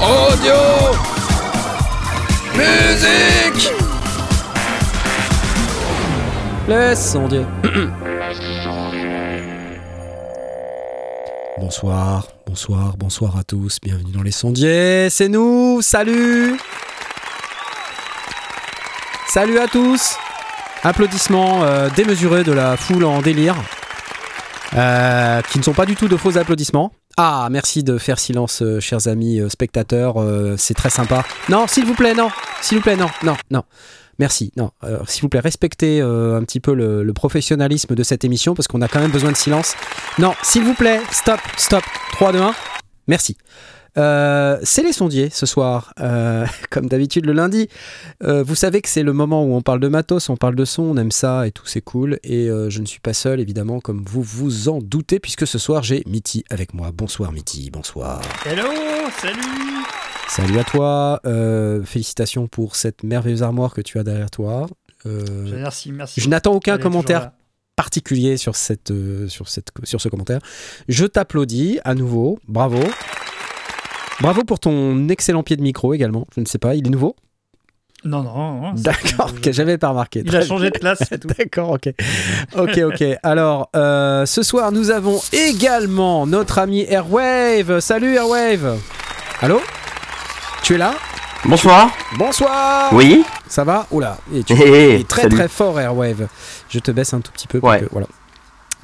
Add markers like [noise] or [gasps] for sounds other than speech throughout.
Audio. Musique. Laisse sondier. [clears throat] bonsoir, bonsoir, bonsoir à tous. Bienvenue dans les sondiers. C'est nous. Salut. Salut à tous. Applaudissements euh, démesurés de la foule en délire. Euh, qui ne sont pas du tout de faux applaudissements. Ah, merci de faire silence, euh, chers amis spectateurs. c'est très sympa. Non, s'il vous plaît, non. S'il vous plaît, non, non, non. Merci. Non, s'il vous plaît, respectez euh, un petit peu le, le professionnalisme de cette émission parce qu'on a quand même besoin de silence. Non, s'il vous plaît, stop, stop. 3, 2, 1. Merci. Euh, c'est les sondiers ce soir, Euh, [laughs] comme d'habitude le lundi. Euh, vous savez que c'est le moment où on parle de matos, on parle de son, on aime ça et tout, c'est cool. Et je ne suis pas seul, évidemment, comme vous vous en doutez, puisque ce soir j'ai Mitty avec moi. Bonsoir Mitty, bonsoir. Hello, salut Salut à toi, félicitations pour cette merveilleuse armoire que tu as derrière toi. Merci, merci. je n'attends aucun Elle commentaire particulier sur, cette, sur, cette, sur ce commentaire. Je t'applaudis à nouveau, bravo. Bravo pour ton excellent pied de micro également. Je ne sais pas, il est nouveau? Non, non, non. D'accord, je- que j'avais pas remarqué. Il Très a changé de classe, c'est tout. [laughs] D'accord, ok. Ok, ok. Alors, euh, ce soir, nous avons également notre ami Airwave. Salut Airwave. Allô? Tu es là? Bonsoir. Bonsoir Oui. Ça va? Oula, et tu hé, es très salut. très fort Airwave. Je te baisse un tout petit peu. pour Ouais. que- voilà.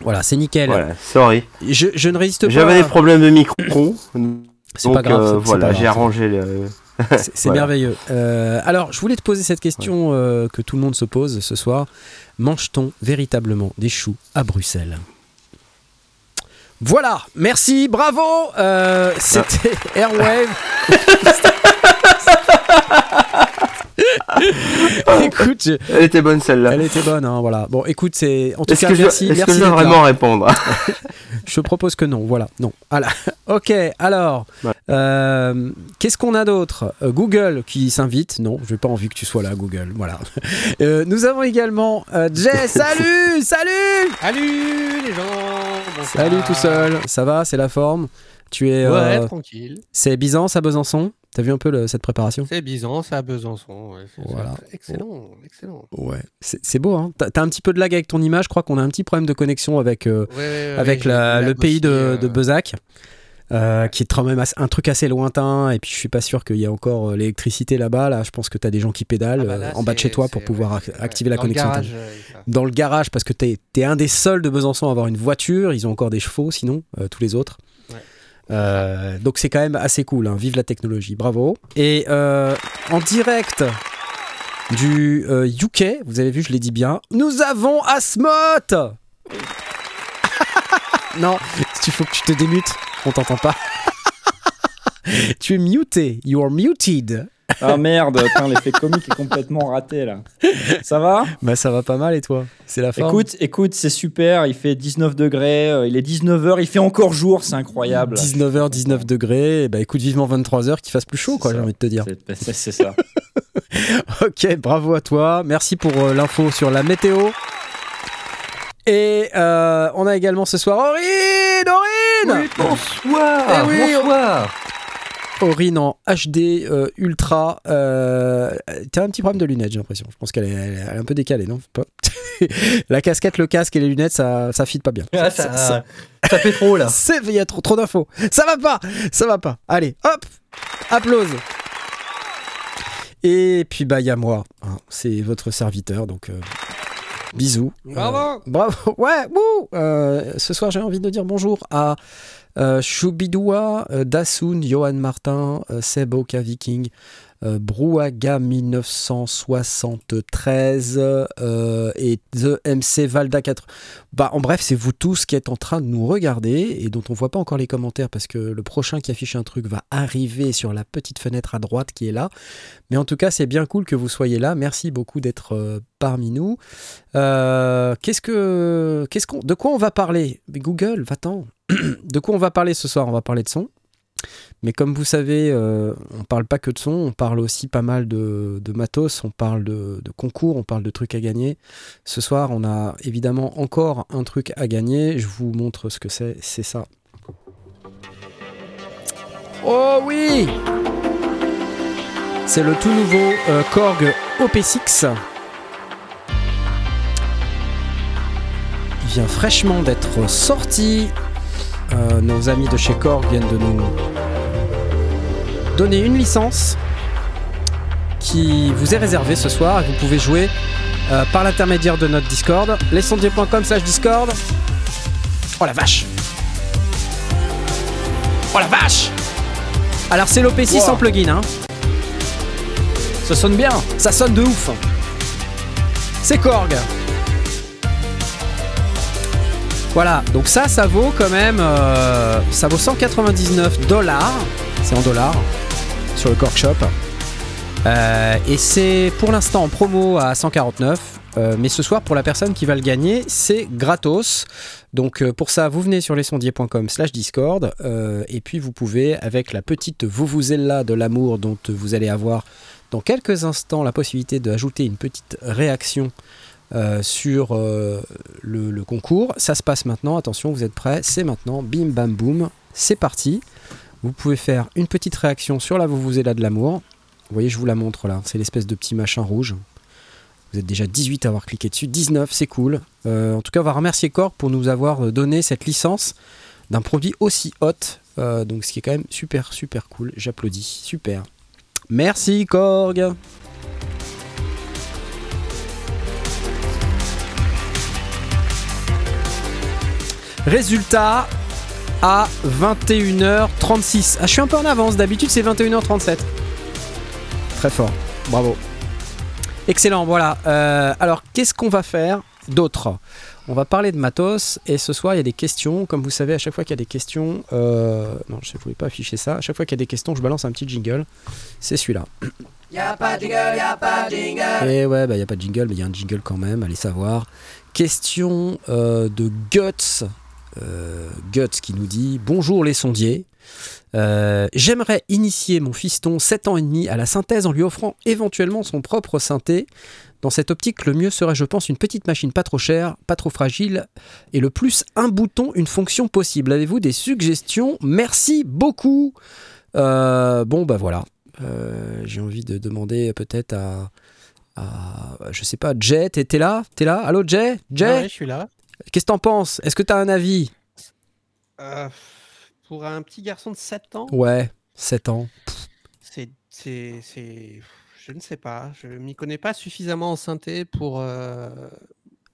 Voilà, c'est nickel. Voilà, sorry. Je, je ne résiste pas. J'avais des problèmes de micro. [clears throat] C'est pas grave. euh, voilà, j'ai arrangé le. [laughs] C'est Voilà. merveilleux. Euh, alors, je voulais te poser cette question euh, que tout le monde se pose ce soir. Mange-t-on véritablement des choux à Bruxelles? Voilà, merci, bravo euh, C'était [laughs] Airwave. [laughs] [laughs] écoute, je- Elle était bonne celle-là. elle était bonne, hein, voilà. Bon, écoute, c'est en tout cas que, je, merci, est-ce que je dois là. vraiment répondre? [laughs] Je te propose que non, voilà, non. Voilà. [laughs] ok, alors, Ouais. euh, qu'est-ce qu'on a d'autre? Euh, Google qui s'invite, non, je n'ai pas envie que tu sois là, Google, voilà. Euh, nous avons également euh, Jay, salut, salut Salut les gens bonsoir. Salut tout seul, ça va, c'est la forme? Tu es... Ouais, euh, tranquille. c'est Byzance à Besançon? T'as vu un peu le- cette préparation? C'est Byzance, c'est à Besançon. ouais, Voilà. Excellent, excellent. Ouais. C'est beau, hein T'as t'as un petit peu de lag avec ton image, je crois qu'on a un petit problème de connexion avec, euh, Ouais, ouais, ouais, avec la- le pays aussi, de, euh, de Bezac, euh, qui est quand même un truc assez lointain. Et puis je suis pas sûr qu'il y ait encore euh, l'électricité là-bas. Là, je pense que tu as des gens qui pédalent ah bah là, en bas de chez toi pour pouvoir activer la dans le connexion. garage. Dans le garage, parce que tu es, un des seuls de Besançon à avoir une voiture. Ils ont encore des chevaux, sinon, tous les autres. Euh, donc c'est quand même assez cool. hein. Vive la technologie, bravo. Et euh, en direct du euh, UK, vous avez vu, je l'ai dit bien, nous avons Asmoth [laughs] Non, il faut que tu te démutes, on t'entend pas. [laughs] tu es muté, you are muted. Ah merde, l'effet comique est complètement raté là. Ça va? Bah ça va pas mal et toi? C'est la forme? Écoute, écoute, c'est super, il fait 19 degrés, euh, il est 19h, il fait encore jour, c'est incroyable. 19h, 19 degrés, et bah écoute vivement 23h qu'il fasse plus chaud quoi j'ai envie de te dire. C'est- c'est ça. [laughs] Ok, bravo à toi. Merci pour euh, l'info sur la météo. Et euh, on a également ce soir Aurine Aurine bonsoir. Eh oui, bonsoir. Aurine en HD euh, Ultra. Euh, T'as un petit problème de lunettes, j'ai l'impression. Je pense qu'elle est, elle un peu décalée, non? Pas [laughs] La casquette, le casque et les lunettes, ça, ça fit pas bien. Ah, ça, ça, ça fait trop là. [laughs] Il y a trop, trop d'infos. Ça va pas, ça va pas. Allez, hop, applause. Et puis bah il y a moi, hein. c'est votre serviteur, donc euh, bisous. Bravo. Euh, bravo, [laughs] ouais, wouh Euh, Ce soir j'ai envie de dire bonjour à Choubidoua, euh, Dassoun, Johan Martin, euh, Seb Oka Viking, euh, Brouhaga 1973 euh, et The MC Valda 4. Bah, en bref, c'est vous tous qui êtes en train de nous regarder et dont on voit pas encore les commentaires parce que le prochain qui affiche un truc va arriver sur la petite fenêtre à droite qui est là. Mais en tout cas, c'est bien cool que vous soyez là. Merci beaucoup d'être euh, parmi nous. Qu'est-ce que, de quoi on va parler? Google, va-t'en. [clears throat] de quoi on va parler ce soir? On va parler de son. Mais comme vous savez, euh, on parle pas que de son, on parle aussi pas mal de, matos, on parle de, de concours, on parle de trucs à gagner. Ce soir, on a évidemment encore un truc à gagner. Je vous montre ce que c'est. C'est ça. Oh oui C'est le tout nouveau euh, Korg OP6. Il vient fraîchement d'être sorti. Euh, nos amis de chez Korg viennent de nous donner une licence qui vous est réservée ce soir et vous pouvez jouer euh, par l'intermédiaire de notre Discord, lesondiers.com slash Discord. Oh la vache Oh la vache Alors c'est l'OP6 Wow. en plugin, hein. Ça sonne bien. ça sonne de ouf. C'est Korg. Voilà, donc ça, ça vaut quand même, euh, ça vaut 199 dollars, c'est en dollars, sur le Korg Shop. Euh, et c'est pour l'instant en promo à 149. euh, mais ce soir, pour la personne qui va le gagner, c'est gratos. Donc pour ça, vous venez sur lesondiers.com slash Discord. et puis vous pouvez, avec la petite Vuvuzela de l'amour dont vous allez avoir dans quelques instants la possibilité d'ajouter une petite réaction euh, sur euh, le, concours. Ça se passe maintenant, attention, vous êtes prêts, c'est maintenant, bim bam boum, c'est parti. Vous pouvez faire une petite réaction sur la Vuvuzela de l'amour. Vous voyez, je vous la montre là, c'est l'espèce de petit machin rouge. Vous êtes déjà 18 à avoir cliqué dessus, 19, c'est cool. Euh, en tout cas, on va remercier Korg pour nous avoir donné cette licence d'un produit aussi hot. Donc, ce qui est quand même super, super cool. J'applaudis, super. Merci Korg. Résultat à 21h36. Ah, je suis un peu en avance, d'habitude c'est 21h37. Très fort, bravo. Excellent, voilà. Euh, alors, qu'est-ce qu'on va faire d'autre? On va parler de matos et ce soir il y a des questions. Comme vous savez, à chaque fois qu'il y a des questions, euh, non, je ne voulais pas afficher ça. À chaque fois qu'il y a des questions, je balance un petit jingle. C'est celui-là. Y'a pas de jingle, y'a pas de jingle. Et ouais, bah il y a pas de jingle, mais il y a un jingle quand même. Allez savoir. Question euh, de Guts. Euh, Guts qui nous dit Bonjour les sondiers. Euh, J'aimerais initier mon fiston 7 ans et demi à la synthèse en lui offrant éventuellement son propre synthé. Dans cette optique, le mieux serait, je pense, une petite machine pas trop chère, pas trop fragile, et le plus un bouton, une fonction possible. Avez-vous des suggestions? Merci beaucoup. Euh, bon, bah voilà. J'ai envie de demander peut-être à, je sais pas, Jay, t'es t'es là? T'es là? Allô Jay Jay Ouais, je suis là. Qu'est-ce que t'en penses? Est-ce que t'as un avis? Euh, pour un petit garçon de 7 ans, Ouais, 7 ans. c'est, c'est, c'est- Je ne sais pas. Je m'y connais pas suffisamment en synthé pour. euh,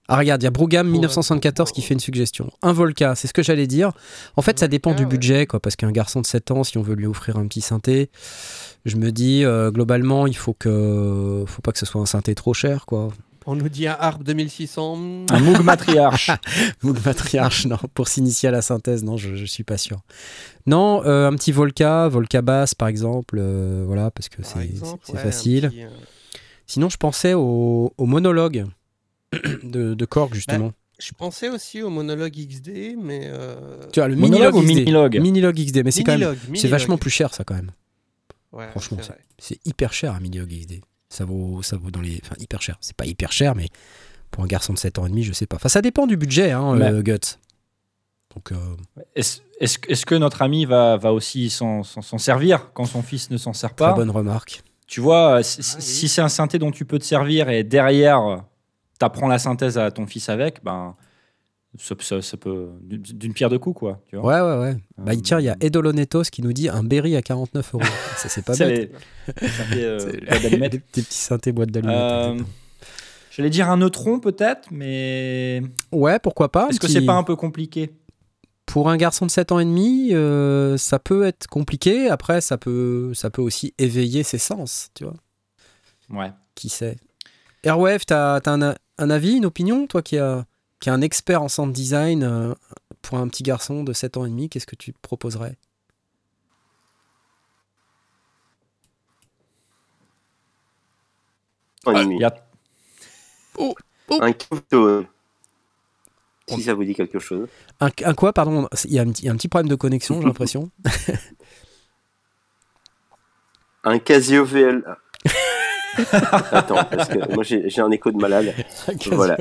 Ah regarde, il y a Brougam Pour, 1914 qui fait une suggestion. Un Volca, c'est ce que j'allais dire. En fait, ça dépend du budget, quoi, parce qu'un garçon de 7 ans, si on veut lui offrir un petit synthé, je me dis, euh, globalement, il faut que, faut pas que ce soit un synthé trop cher, quoi. On nous dit un Harp 2600. hmm, Un Moog matriarche. [laughs] Moog Matriarche, non, pour s'initier à la synthèse, non, je, je suis pas sûr. Non, euh, un petit Volca, Volca basse par exemple, euh, voilà, parce que c'est ouais, facile. petit, euh, Sinon, je pensais au, au monologue [coughs] de, de Korg, justement. Je pensais aussi au monologue XD, mais. euh, tu vois, le Monologue Minilogue ou. Minilogue XD, mais c'est quand même, c'est vachement plus cher, ça, quand même. Ouais, franchement. C'est hyper cher, un Minilogue XD. Ça vaut, ça vaut dans les... Enfin, hyper cher. C'est pas hyper cher, mais pour un garçon de 7 ans et demi, je sais pas. Enfin, ça dépend du budget, hein, Mais- euh, Guts. Donc, euh, Est-ce que- notre ami va, va aussi s'en servir quand son fils ne s'en sert très pas? bonne remarque. Tu vois, si, Ah oui. si c'est un synthé dont tu peux te servir et derrière, t'apprends la synthèse à ton fils avec, ben, ça, ça- ça peut. d'une- pierre deux coups, quoi. Tu vois Ouais, ouais, ouais. Bah, Euh, tiens, il y a Edolonetos qui nous dit un berry à 49 euros. [laughs] Ça, c'est pas bête. les- fait, euh. [laughs] Des petits synthés boîte d'allumettes. Euh. J'allais dire un neutron peut-être, mais Ouais, pourquoi pas. est-ce que c'est pas un peu compliqué? Pour un garçon de 7 ans et demi, euh, ça peut être compliqué. Après, ça peut, ça peut aussi éveiller ses sens, tu vois. Ouais. Qui sait? Airwave, t'as as un, un avis, une opinion Toi qui as qui est un expert en sound design, euh, pour un petit garçon de 7 ans et demi, qu'est-ce que tu proposerais? Un Ah, et demi. Il y a Un Cubetone. Si ça vous dit quelque chose. un, un quoi, pardon? Il y, a un il y a un petit problème de connexion, j'ai l'impression. [laughs] [laughs] Un Casio VL. [laughs] [laughs] Attends, parce que moi j'ai un écho de malade. Voilà.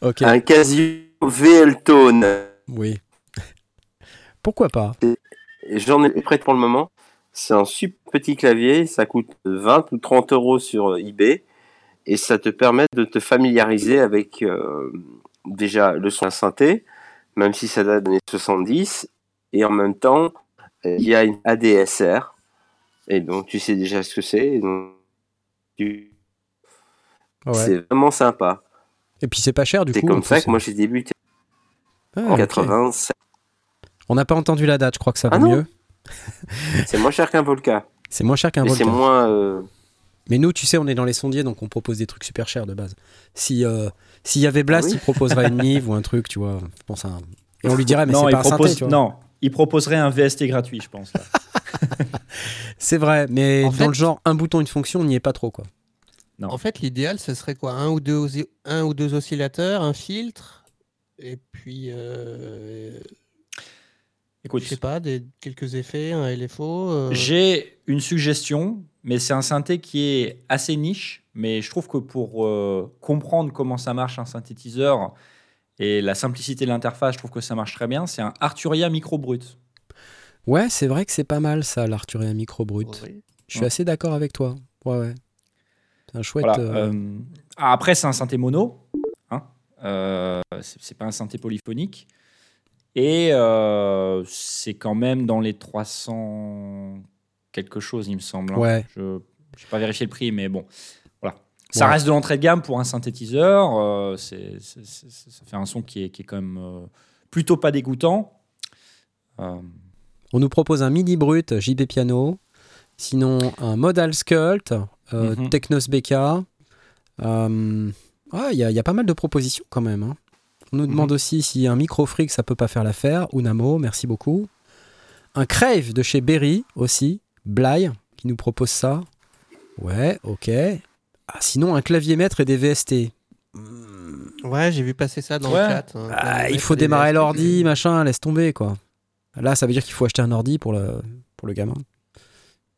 Ok. Un Casio VL Tone. Oui. Pourquoi pas? J'en ai prêt pour le moment. C'est un super petit clavier, ça coûte 20 ou 30 euros sur eBay et ça te permet de te familiariser avec euh, déjà le son synthé, même si ça date des années 70, et en même temps il y a une ADSR et donc tu sais déjà ce que c'est. donc Ouais. C'est vraiment sympa. Et puis c'est pas cher du C'est coup. comme en ça que moi j'ai débuté Ah, en ok. 87. On n'a pas entendu la date, je crois que ça vaut Ah mieux. [laughs] C'est moins cher qu'un Volca. C'est moins cher qu'un Et c'est Volca. moins. euh, Mais nous, tu sais, on est dans les sondiers, donc on propose des trucs super chers de base. Si euh, s'il y avait Blast, Ah oui il proposerait une Nive [laughs] ou un truc, tu vois. Je pense à un- Et on lui dirait, mais non, c'est il pas un synthé, propose, tu vois. non, il proposerait un VST gratuit, je pense. là. [laughs] C'est vrai, mais En dans fait- le genre un bouton, une fonction, on n'y est pas trop, quoi. Non. En fait, l'idéal, ce serait quoi? Un ou, deux un ou deux oscillateurs, un filtre, et puis, euh, Écoute, je sais pas, des, quelques effets, un LFO. euh, J'ai une suggestion, mais c'est un synthé qui est assez niche. Mais je trouve que pour euh, comprendre comment ça marche un synthétiseur et la simplicité de l'interface, je trouve que ça marche très bien. C'est un Arturia Micro Brut. Ouais, c'est vrai que c'est pas mal ça, l'Arturia Micro Brut. oui. Je suis Ouais. assez d'accord avec toi. Ouais, ouais. C'est un chouette. Voilà, euh, euh, ah, après, c'est un synthé mono. Hein Euh, c'est pas un synthé polyphonique. Et euh, c'est quand même dans les 300 quelque chose, il me semble. hein. Ouais. Je n'ai pas vérifié le prix, mais bon. Voilà. Ça Ouais. reste de l'entrée de gamme pour un synthétiseur. c'est- c'est- c'est- ça fait un son qui est, qui est quand même plutôt pas dégoûtant. On nous propose un midi brut JB Piano, sinon un Modal Sculpt, euh, Mhm. Technos BK. Euh, ouais, Il y, a- il y a pas mal de propositions quand même. hein. On nous demande aussi si un micro freak ça peut pas faire l'affaire. Unamo, merci beaucoup. Un Crave de chez Berry aussi, Bly qui nous propose ça. Ouais, ok. Ah, sinon un clavier maître et des VST. Ouais, j'ai vu passer ça dans Ouais. le chat. hein, Ah, il faut démarrer l'ordi, machin, laisse tomber quoi. Là, ça veut dire qu'il faut acheter un ordi pour le, pour le gamin.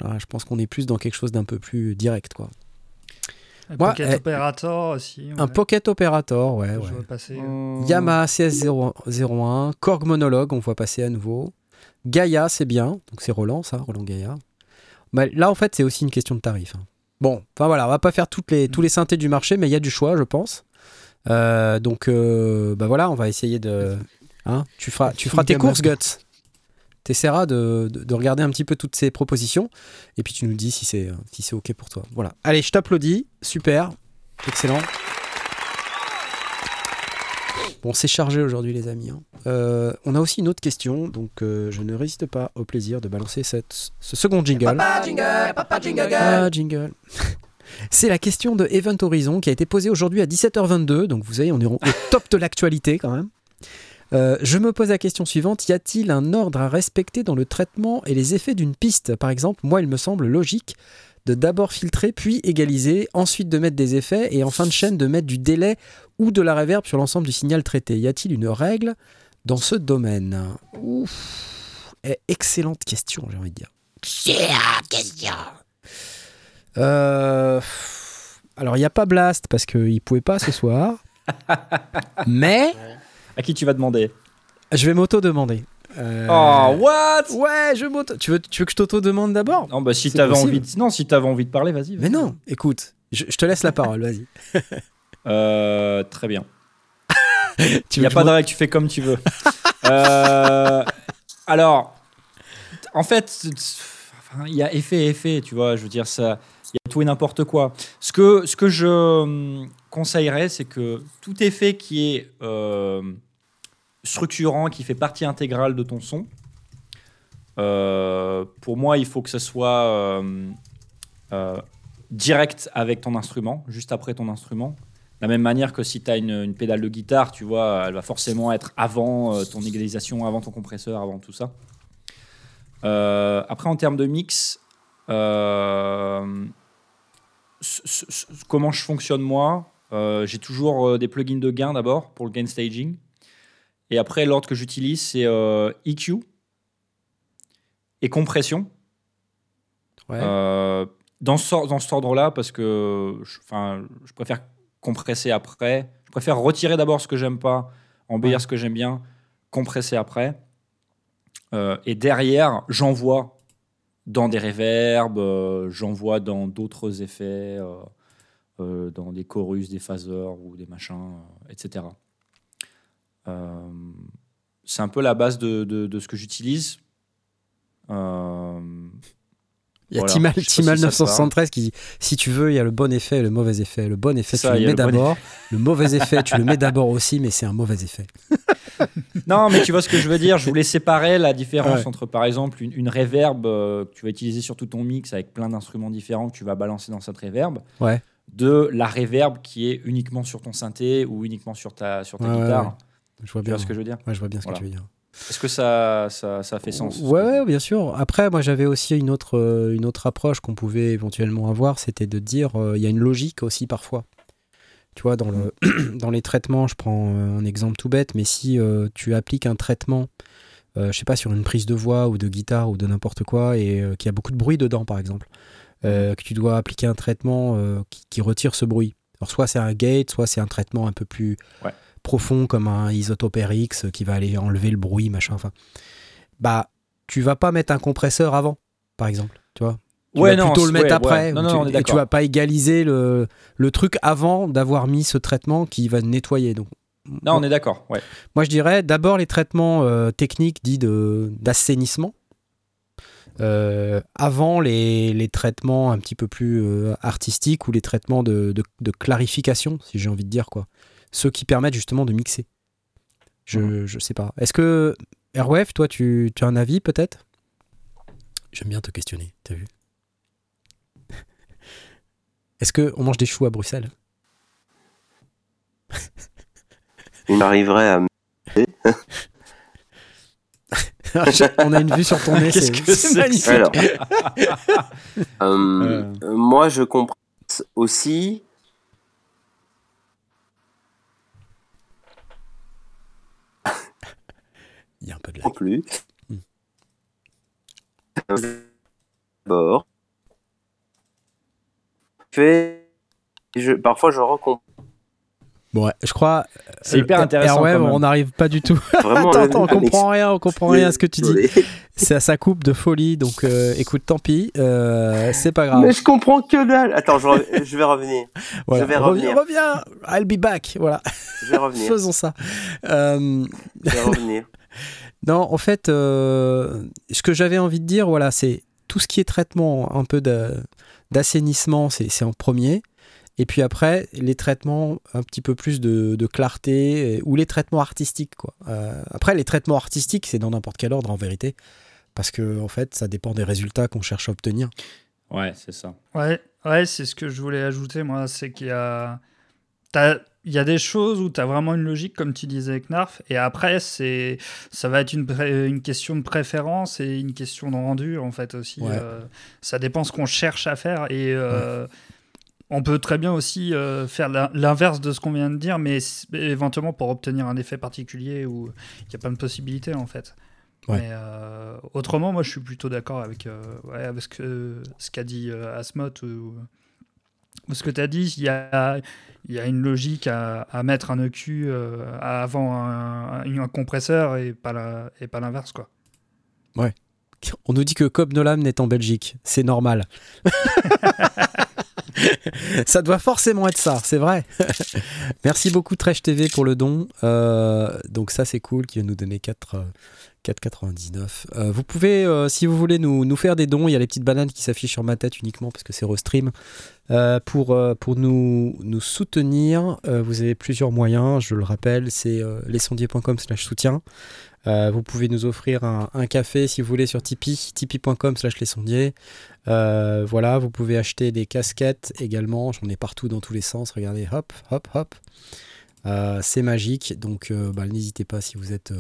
Là, je pense qu'on est plus dans quelque chose d'un peu plus direct quoi. Un Moi, Pocket eh, Operator aussi. Un Pocket Operator, ouais, ouais. Je vois passer. Hmm. Yamaha CS01, Korg Monologue, on voit passer à nouveau. Gaia, c'est bien. Donc c'est Roland, ça, Roland Gaia. Mais là, en fait, c'est aussi une question de tarif. hein. Bon, enfin voilà, on va pas faire toutes les, tous les synthés du marché, mais il y a du choix, je pense. Euh, donc, euh, bah voilà, on va essayer de. hein, tu feras, tu feras tes courses, Guts. Tu essaieras de, de- de regarder un petit peu toutes ces propositions. Et puis tu nous dis si c'est si c'est OK pour toi. Voilà. Allez, je t'applaudis. Super. Excellent. Bon, c'est chargé aujourd'hui, les amis. hein. Euh, on a aussi une autre question, donc euh, je ne résiste pas au plaisir de balancer cette, ce second jingle. Papa jingle, papa jingle. Ah, jingle. [laughs] C'est la question de Event Horizon qui a été posée aujourd'hui à 17h22. Donc vous savez, on est au au top de l'actualité quand même. Euh, je me pose la question suivante y a-t-il un ordre à respecter dans le traitement et les effets d'une piste? Par exemple, moi, il me semble logique de d'abord filtrer, puis égaliser, ensuite de mettre des effets et en fin de chaîne de mettre du délai ou de la reverb sur l'ensemble du signal traité. Y a-t-il une règle dans ce domaine? Ouf. Eh, Excellente question, j'ai envie de dire. Euh, alors, il n'y a pas Blast parce qu'il ne pouvait pas ce soir. [laughs] Mais À qui tu vas demander je vais m'auto-demander. Euh, Oh, what? Ouais, je m'auto. Tu veux, tu veux que je t'auto-demande d'abord? Non, bah si t'avais envie, de... non, si t'avais envie de parler, vas-y. Mais non, écoute, je, je te laisse la parole, vas-y. [laughs] Euh, très bien. [laughs] Il n'y a pas de règle, tu fais comme tu veux. [laughs] Euh, alors, en fait, il y a effet et effet, tu vois. Je veux dire, ça, il y a tout et n'importe quoi. Ce que, ce que je hum, conseillerais, c'est que tout effet qui est structurant, qui fait partie intégrale de ton son, euh, pour moi, il faut que ce soit euh, euh, direct avec ton instrument, juste après ton instrument. De la même manière que si tu as une, pédale de guitare, tu vois, elle va forcément être avant ton égalisation, avant ton compresseur, avant tout ça. Après, en termes de mix, comment je fonctionne moi J'ai toujours des plugins de gain d'abord pour le gain staging. Et après, l'ordre que j'utilise, c'est euh, EQ et compression. Ouais. Euh, dans, ce, dans cet ordre-là, parce que je, je préfère compresser après. Je préfère retirer d'abord ce que j'aime pas, embellir Ouais. ce que j'aime bien, compresser après. Euh, et derrière, j'envoie dans des reverbs, euh, j'envoie dans d'autres effets, dans des chorus, des phaseurs ou des machins, etc. Euh, c'est un peu la base de, de- de ce que j'utilise. Euh, Il y a Voilà, Timal, Timal si ça te 973 qui dit si tu veux, il y a le bon effet et le mauvais effet. Le bon effet, Ça, tu le mets bon d'abord. [laughs] Le mauvais effet, tu le mets d'abord aussi, mais c'est un mauvais effet. [laughs] Non, mais tu vois ce que je veux dire. Je voulais séparer la différence Ouais. entre, par exemple, une, une reverb euh, que tu vas utiliser sur tout ton mix avec plein d'instruments différents que tu vas balancer dans cette reverb, Ouais. de la reverb qui est uniquement sur ton synthé ou uniquement sur ta, sur ta ouais, guitare. Je vois Tu bien. vois ce que je veux dire Ouais, je vois bien ce Voilà. que tu veux dire. Est-ce que ça, ça, ça fait sens Ouais, ouais, bien sûr. Après, moi, j'avais aussi une autre, euh, une autre approche qu'on pouvait éventuellement avoir, c'était de dire, euh, il y a une logique aussi parfois. Tu vois, dans, le, [clears throat] dans les traitements, je prends euh, un exemple tout bête, mais si tu appliques un traitement, je sais pas, sur une prise de voix ou de guitare ou de n'importe quoi, et qu'il y a beaucoup de bruit dedans, par exemple, euh, que tu dois appliquer un traitement qui, qui retire ce bruit. Alors, soit c'est un gate, soit c'est un traitement un peu plus Ouais. profond, comme un isotope RX qui va aller enlever le bruit, machin, enfin bah tu vas pas mettre un compresseur avant, par exemple, tu vois. Tu Ouais, vas non, plutôt le mettre ouais, après. ouais. Non, tu, et tu vas pas égaliser le, le truc avant d'avoir mis ce traitement qui va nettoyer. Donc, Non, on est d'accord. Ouais. moi je dirais d'abord les traitements euh, techniques dits d'assainissement. Euh, avant les, les traitements un petit peu plus euh, artistiques ou les traitements de, de- de clarification, si j'ai envie de dire quoi. Ceux qui permettent justement de mixer. Je, Mhm. je sais pas. Est-ce que Airwave, toi, tu, tu as un avis peut-être? J'aime bien te questionner, t'as vu? [laughs] Est-ce que on mange des choux à Bruxelles? Il m'arriverait à. [laughs] [laughs] On a une vue sur ton nez, Qu'est-ce que c'est c'est que magnifique. Alors, [laughs] euh, Euh. moi, je comprends aussi. [laughs] Il y a un peu de Non lag. plus. Hmm. D'abord. Fait. Je, parfois, je recompte Bon, ouais, je crois. C'est hyper euh, intéressant. On n'arrive pas du tout. [laughs] vraiment. attends, la- attends, on comprend rien, on comprend rien à ce que tu dis. Désolé. [laughs] Ça, ça coupe de folie, donc euh, écoute, tant pis, euh, c'est pas grave. Mais je comprends que dalle. Attends, je, vais revenir. [laughs] Voilà. je vais reviens, revenir. reviens, I'll be back. Voilà, Je vais revenir. faisons ça. Euh, Je vais revenir. Non, en fait, euh, ce que j'avais envie de dire, voilà, c'est tout ce qui est traitement, un peu d'assainissement, c'est c'est en premier. Et puis après, les traitements un petit peu plus de, de clarté, euh, ou les traitements artistiques. Quoi. Euh, après, les traitements artistiques, c'est dans n'importe quel ordre en vérité, parce que en fait, ça dépend des résultats qu'on cherche à obtenir. Ouais, c'est ça. Ouais, ouais c'est ce que je voulais ajouter, moi. C'est qu'il y a. Il y a des choses où tu as vraiment une logique, comme tu disais avec Narf, et après, c'est ça va être une, une question de préférence et une question de rendu, en fait, aussi. Ouais. Euh, ça dépend ce qu'on cherche à faire, et euh, on peut très bien aussi euh, faire l'in- l'inverse de ce qu'on vient de dire, mais éventuellement pour obtenir un effet particulier où il y a plein de possibilités, en fait. Ouais. Mais euh, autrement, moi, je suis plutôt d'accord avec, euh, ouais, avec ce qu'a dit euh, Asmot ou, ou ce que tu as dit. Il y a, il y a une logique à, à mettre un EQ avant un, un- un compresseur et pas l'inverse, quoi. On nous dit que Cobb Nolan est en Belgique. C'est normal. [laughs] ça doit forcément être ça, c'est vrai. Merci beaucoup Trash TV pour le don. Euh, donc ça c'est cool qui va nous donner 4, euh, 4,99. Euh, vous pouvez, euh, si vous voulez nous, nous faire des dons, il y a les petites bananes qui s'affichent sur ma tête uniquement parce que c'est restream. Euh, pour, pour nous, nous soutenir, vous avez plusieurs moyens, je le rappelle, c'est lesondiers.com slash soutien. Euh, vous pouvez nous offrir un, café si vous voulez sur Tipeee, tipeee.com slash les sondiers. Euh, voilà, vous pouvez acheter des casquettes également, j'en ai partout dans tous les sens, regardez, hop, hop, hop. Euh, c'est magique, donc bah, n'hésitez pas si vous êtes,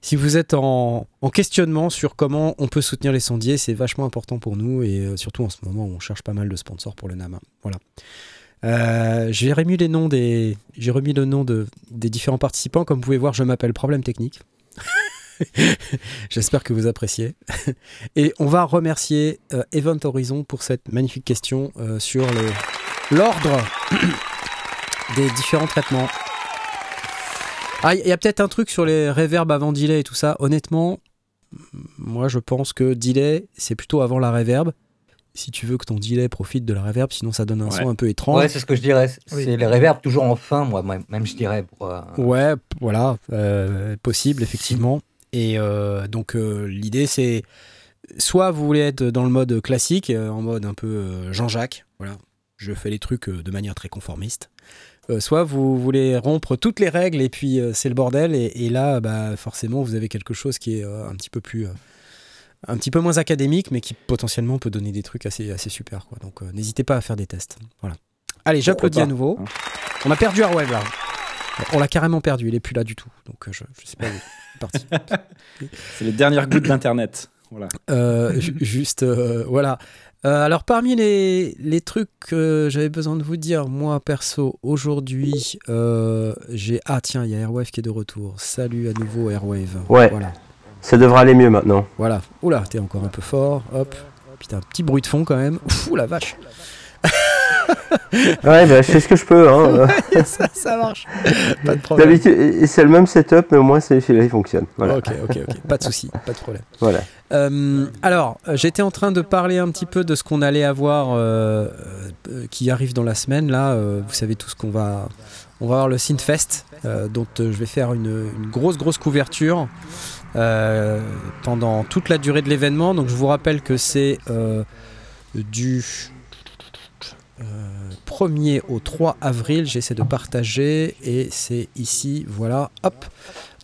si vous êtes en, en questionnement sur comment on peut soutenir les sondiers, c'est vachement important pour nous et surtout en ce moment où on cherche pas mal de sponsors pour le NAM. Voilà. J'ai remis les noms des, j'ai remis le nom de, des différents participants. Comme vous pouvez voir, je m'appelle Problème Technique. [laughs] J'espère que vous appréciez. Et on va remercier euh, Event Horizon pour cette magnifique question euh, sur l'ordre [coughs] des différents traitements. Ah, il y a peut-être un truc sur les reverbs avant delay et tout ça. Honnêtement, moi je pense que delay, c'est plutôt avant la reverb. Si tu veux que ton delay profite de la reverb, sinon ça donne un Ouais. son un peu étrange. Ouais, c'est ce que je dirais. C'est Oui. les réverbes toujours en fin, moi, même je dirais. Pour, euh, Ouais, voilà, euh, possible, effectivement. Et euh, donc, euh, l'idée, c'est soit vous voulez être dans le mode classique, euh, en mode un peu Jean-Jacques, voilà, je fais les trucs de manière très conformiste. Soit vous voulez rompre toutes les règles et puis c'est le bordel. Et, et là, bah, forcément, vous avez quelque chose qui est un petit peu plus. un petit peu moins académique, mais qui potentiellement peut donner des trucs assez, assez super. Quoi. Donc, euh, n'hésitez pas à faire des tests. Voilà. Allez, j'applaudis à nouveau. hein. On a perdu Arweb là. On l'a carrément perdu, il est plus là du tout. Donc euh, je, je sais pas où il est parti. [laughs] C'est les dernières gouttes d'Internet. Voilà. Euh, ju- juste, euh, voilà. Euh, alors parmi les, les trucs que j'avais besoin de vous dire, moi perso, aujourd'hui, euh, j'ai... Ah tiens, il y a Airwave qui est de retour. Salut à nouveau Airwave. Ouais. Voilà. Ça devrait aller mieux maintenant. Voilà. Oula, t'es encore un peu fort. Hop. Putain, un petit bruit de fond quand même. Ouh la vache. [laughs] Ouais, bah, je fais ce que je peux. Hein. [laughs] ça, ça marche. Pas de problème. C'est le même setup, mais au moins celui-là il fonctionne. Voilà. Ok, ok, ok. Pas de souci, pas de problème. Voilà. Euh, alors, euh, j'étais en train de parler un petit peu de ce qu'on allait avoir euh, qui arrive dans la semaine. Là, euh, vous savez tous qu'on va, on va avoir le Synfest, euh, dont je vais faire une, une grosse, grosse couverture pendant toute la durée de l'événement. Donc, je vous rappelle que c'est du 1er au 3 avril. J'essaie de partager et c'est ici, voilà, hop.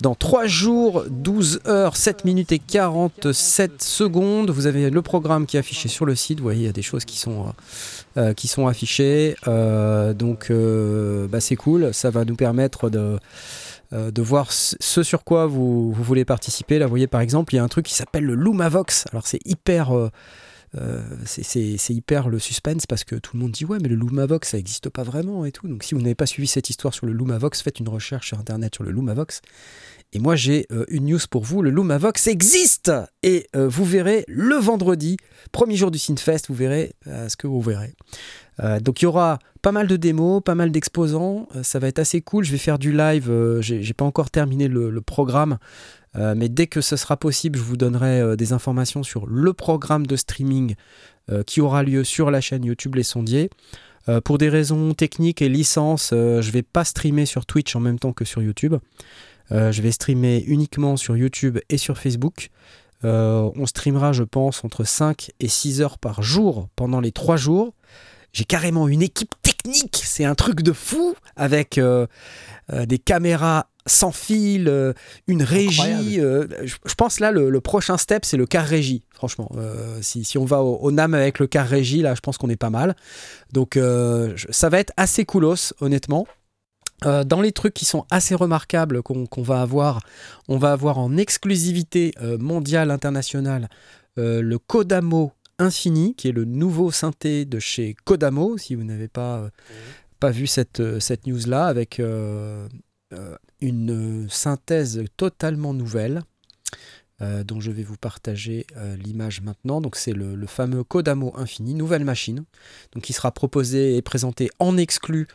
Dans 3 jours, 12 heures, 7 minutes et 47 secondes, vous avez le programme qui est affiché sur le site. Vous voyez, il y a des choses qui sont, euh, euh, qui sont affichées. Euh, donc, euh, bah, c'est cool. Ça va nous permettre de, euh, de voir ce ce sur quoi vous, vous voulez participer. Là, vous voyez, par exemple, il y a un truc qui s'appelle le Lumavox. Alors, c'est hyper. Euh, c'est- hyper le suspense parce que tout le monde dit ouais mais le Lumavox ça n'existe pas vraiment et tout donc si vous n'avez pas suivi cette histoire sur le Lumavox faites une recherche sur internet sur le Lumavox et moi, j'ai euh, une news pour vous. Le Lumavox existe Et euh, vous verrez le vendredi, premier jour du Synfest, vous verrez ce que vous verrez. Donc, il y aura pas mal de démos, pas mal d'exposants. Ça va être assez cool. Je vais faire du live. j'ai pas encore terminé le programme. Euh, mais dès que ce sera possible, je vous donnerai euh, des informations sur le programme de streaming euh, qui aura lieu sur la chaîne YouTube Les Sondiers. Pour des raisons techniques et licences, je vais pas streamer sur Twitch en même temps que sur YouTube. Je vais streamer uniquement sur YouTube et sur Facebook. On streamera, je pense, entre 5 et 6 heures par jour pendant les 3 jours. J'ai carrément une équipe technique, c'est un truc de fou, avec des caméras sans fil, euh, une régie. euh, je, je pense là, le, le prochain step, c'est le car régie, franchement. Euh, si, si on va au, au NAM avec le car régie, là, je pense qu'on est pas mal. Donc, je- ça va être assez coolos, honnêtement. Dans les trucs qui sont assez remarquables qu'on va avoir, on va avoir en exclusivité mondiale internationale le Kodamo Infini, qui est le nouveau synthé de chez Kodamo, si vous n'avez pas, pas vu cette, cette news-là, avec euh, une euh, synthèse totalement nouvelle, euh, dont je vais vous partager euh, l'image maintenant. Donc c'est le, fameux Kodamo Infini, nouvelle machine, donc qui sera proposé et présenté en exclu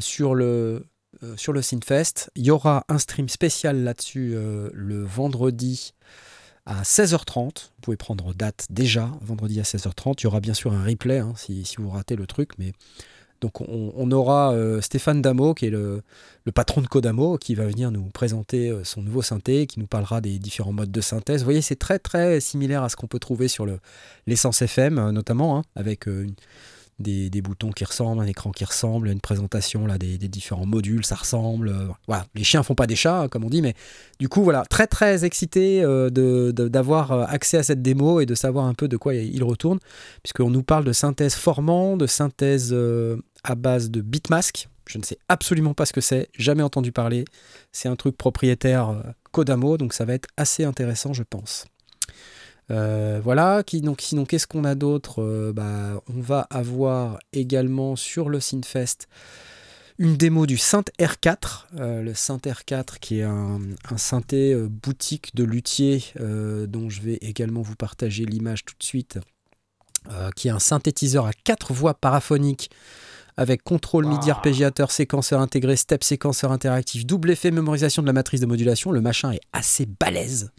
sur le sur le Synfest. Il y aura un stream spécial là-dessus le vendredi à 16h30. Vous pouvez prendre date déjà, vendredi à 16h30. Il y aura bien sûr un replay hein, si, si vous ratez le truc. Mais donc on, aura euh, Stéphane Damo, qui est le, patron de Kodamo, qui va venir nous présenter euh, son nouveau synthé, qui nous parlera des différents modes de synthèse. Vous voyez, c'est très très similaire à ce qu'on peut trouver sur le- l'essence FM, euh, notamment, hein, avec une- des, boutons qui ressemblent, un écran qui ressemble, une présentation là des, différents modules, ça ressemble. euh, les chiens font pas des chats, hein, comme on dit, mais du coup voilà, très très excité euh, d'avoir euh, accès à cette démo et de savoir un peu de quoi il retourne, puisqu'on nous parle de synthèse formant, de synthèse à base de bitmask. Je ne sais absolument pas ce que c'est, jamais entendu parler. C'est un truc propriétaire Kodamo, donc ça va être assez intéressant, je pense. Euh, voilà, qui, donc, sinon qu'est-ce qu'on a d'autre Euh, bah, On va avoir également sur le Synfest une démo du Synth R4, euh, le Synth R4 qui est un, un synthé boutique de luthier dont je vais également vous partager l'image tout de suite, qui est un synthétiseur à quatre voix paraphoniques avec contrôle MIDI arpégiateur, séquenceur intégré, step séquenceur interactif, double effet mémorisation de la matrice de modulation. Le machin est assez balèze.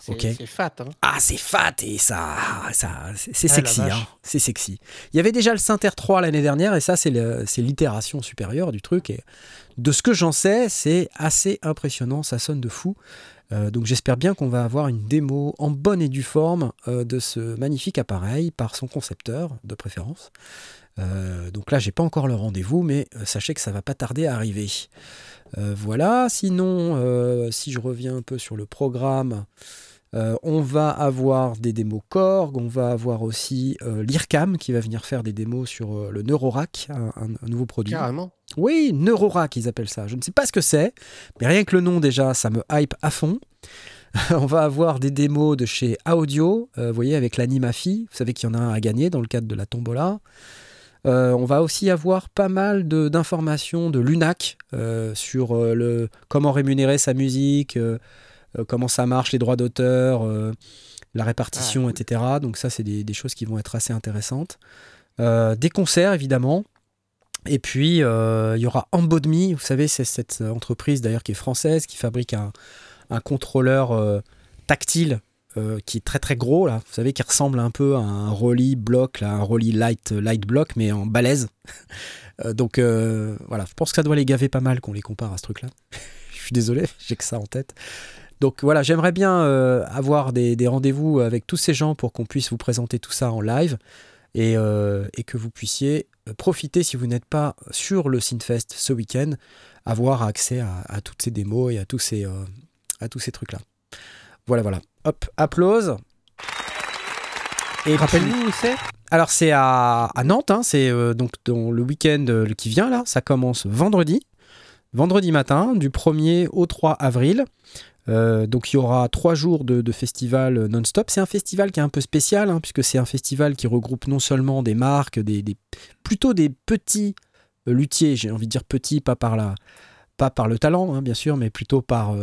C'est fat. Hein. Ah, c'est fat et ça, ça c'est Ah, sexy. hein. C'est sexy. Il y avait déjà le Synter 3 l'année dernière et ça, c'est l'itération supérieure du truc. Et de ce que j'en sais, c'est assez impressionnant. Ça sonne de fou. Euh, donc j'espère bien qu'on va avoir une démo en bonne et due forme euh, de ce magnifique appareil par son concepteur de préférence. Euh, donc là, j'ai pas encore le rendez-vous, mais sachez que ça va pas tarder à arriver. Voilà. Sinon, si je reviens un peu sur le programme, euh, on va avoir des démos Korg, on va avoir aussi euh, l'IRCAM qui va venir faire des démos sur euh, le Neurorack, un, un- un nouveau produit. Carrément. Oui, Neurorack, ils appellent ça. Je ne sais pas ce que c'est, mais rien que le nom déjà, ça me hype à fond. [laughs] On va avoir des démos de chez Audio, vous voyez, avec l'Animafi. Vous savez qu'il y en a un à gagner dans le cadre de la tombola. Euh, on va aussi avoir pas mal d'informations de, l'UNAC euh, sur euh, le, comment rémunérer sa musique, comment ça marche, les droits d'auteur, euh, la répartition, Ah, cool. etc. Donc ça, c'est des, des choses qui vont être assez intéressantes. Euh, des concerts, évidemment. Et puis, euh, il y aura Ambodme, vous savez, c'est cette entreprise d'ailleurs qui est française, qui fabrique un, un contrôleur euh, tactile euh, qui est très très gros, là. Vous savez, qui ressemble un peu à un Rolly block, là, un Rolly light, light block, mais en balèze. [laughs] Euh, donc euh, voilà, je pense que ça doit les gaver pas mal qu'on les compare à ce truc-là. [laughs] je suis désolé, j'ai que ça en tête. Donc voilà, j'aimerais bien euh, avoir des, des rendez-vous avec tous ces gens pour qu'on puisse vous présenter tout ça en live et, euh, et que vous puissiez euh, profiter, si vous n'êtes pas sur le Synfest ce week-end, avoir accès à, à toutes ces démos et à tous ces, euh, à tous ces trucs-là. Voilà, voilà. Hop, applause. Et Rappelle-nous où c'est? Alors c'est à, à Nantes, hein, c'est donc dans le week-end qui vient là, ça commence vendredi, vendredi matin, du 1er au 3 avril. Euh, donc il y aura trois jours de, festival euh, non-stop. C'est un festival qui est un peu spécial, hein, puisque c'est un festival qui regroupe non seulement des marques, des, plutôt des petits euh, luthiers, j'ai envie de dire petits, pas par, la, pas par le talent, hein, bien sûr, mais plutôt par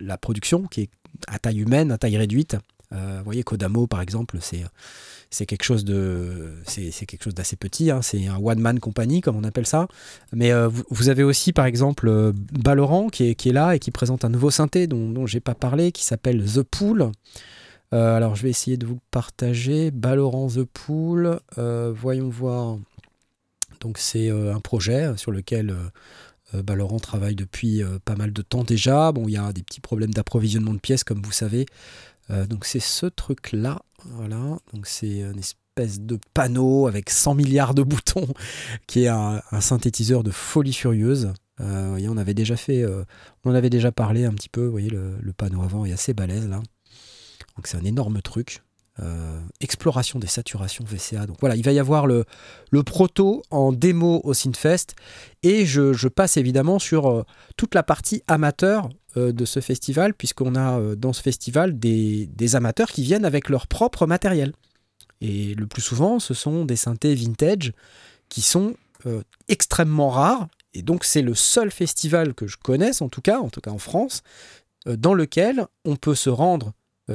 la production, qui est à taille humaine, à taille réduite. Euh, vous voyez, Kodamo, par exemple, c'est quelque chose de c'est quelque chose d'assez petit hein, c'est un one man company comme on appelle ça. Mais euh, vous, vous avez aussi par exemple euh, Balorant qui est, qui est là et qui présente un nouveau synthé dont, dont j'ai pas parlé qui s'appelle The Pool. Euh, alors je vais essayer de vous le partager. Balorant The Pool. Voyons voir. Donc c'est un projet sur lequel euh, Balorant travaille depuis pas mal de temps déjà. Bon il y a des petits problèmes d'approvisionnement de pièces comme vous savez euh, donc c'est ce truc là voilà. Donc c'est une espèce de panneau avec 100 milliards de boutons [laughs] qui est un, synthétiseur de folie furieuse. Euh, voyez, on avait déjà fait euh, on en avait déjà parlé un petit peu vous voyez le, le panneau avant est assez balèze là. Donc c'est un énorme truc Euh, exploration des saturations VCA donc voilà il va y avoir le, proto en démo au Synfest et je, passe évidemment sur euh, toute la partie amateur euh, de ce festival, puisqu'on a dans ce festival des, amateurs qui viennent avec leur propre matériel. Et le plus souvent, ce sont des synthés vintage qui sont extrêmement rares. Et donc, c'est le seul festival que je connaisse, en tout cas, en tout cas en France, dans lequel on peut se rendre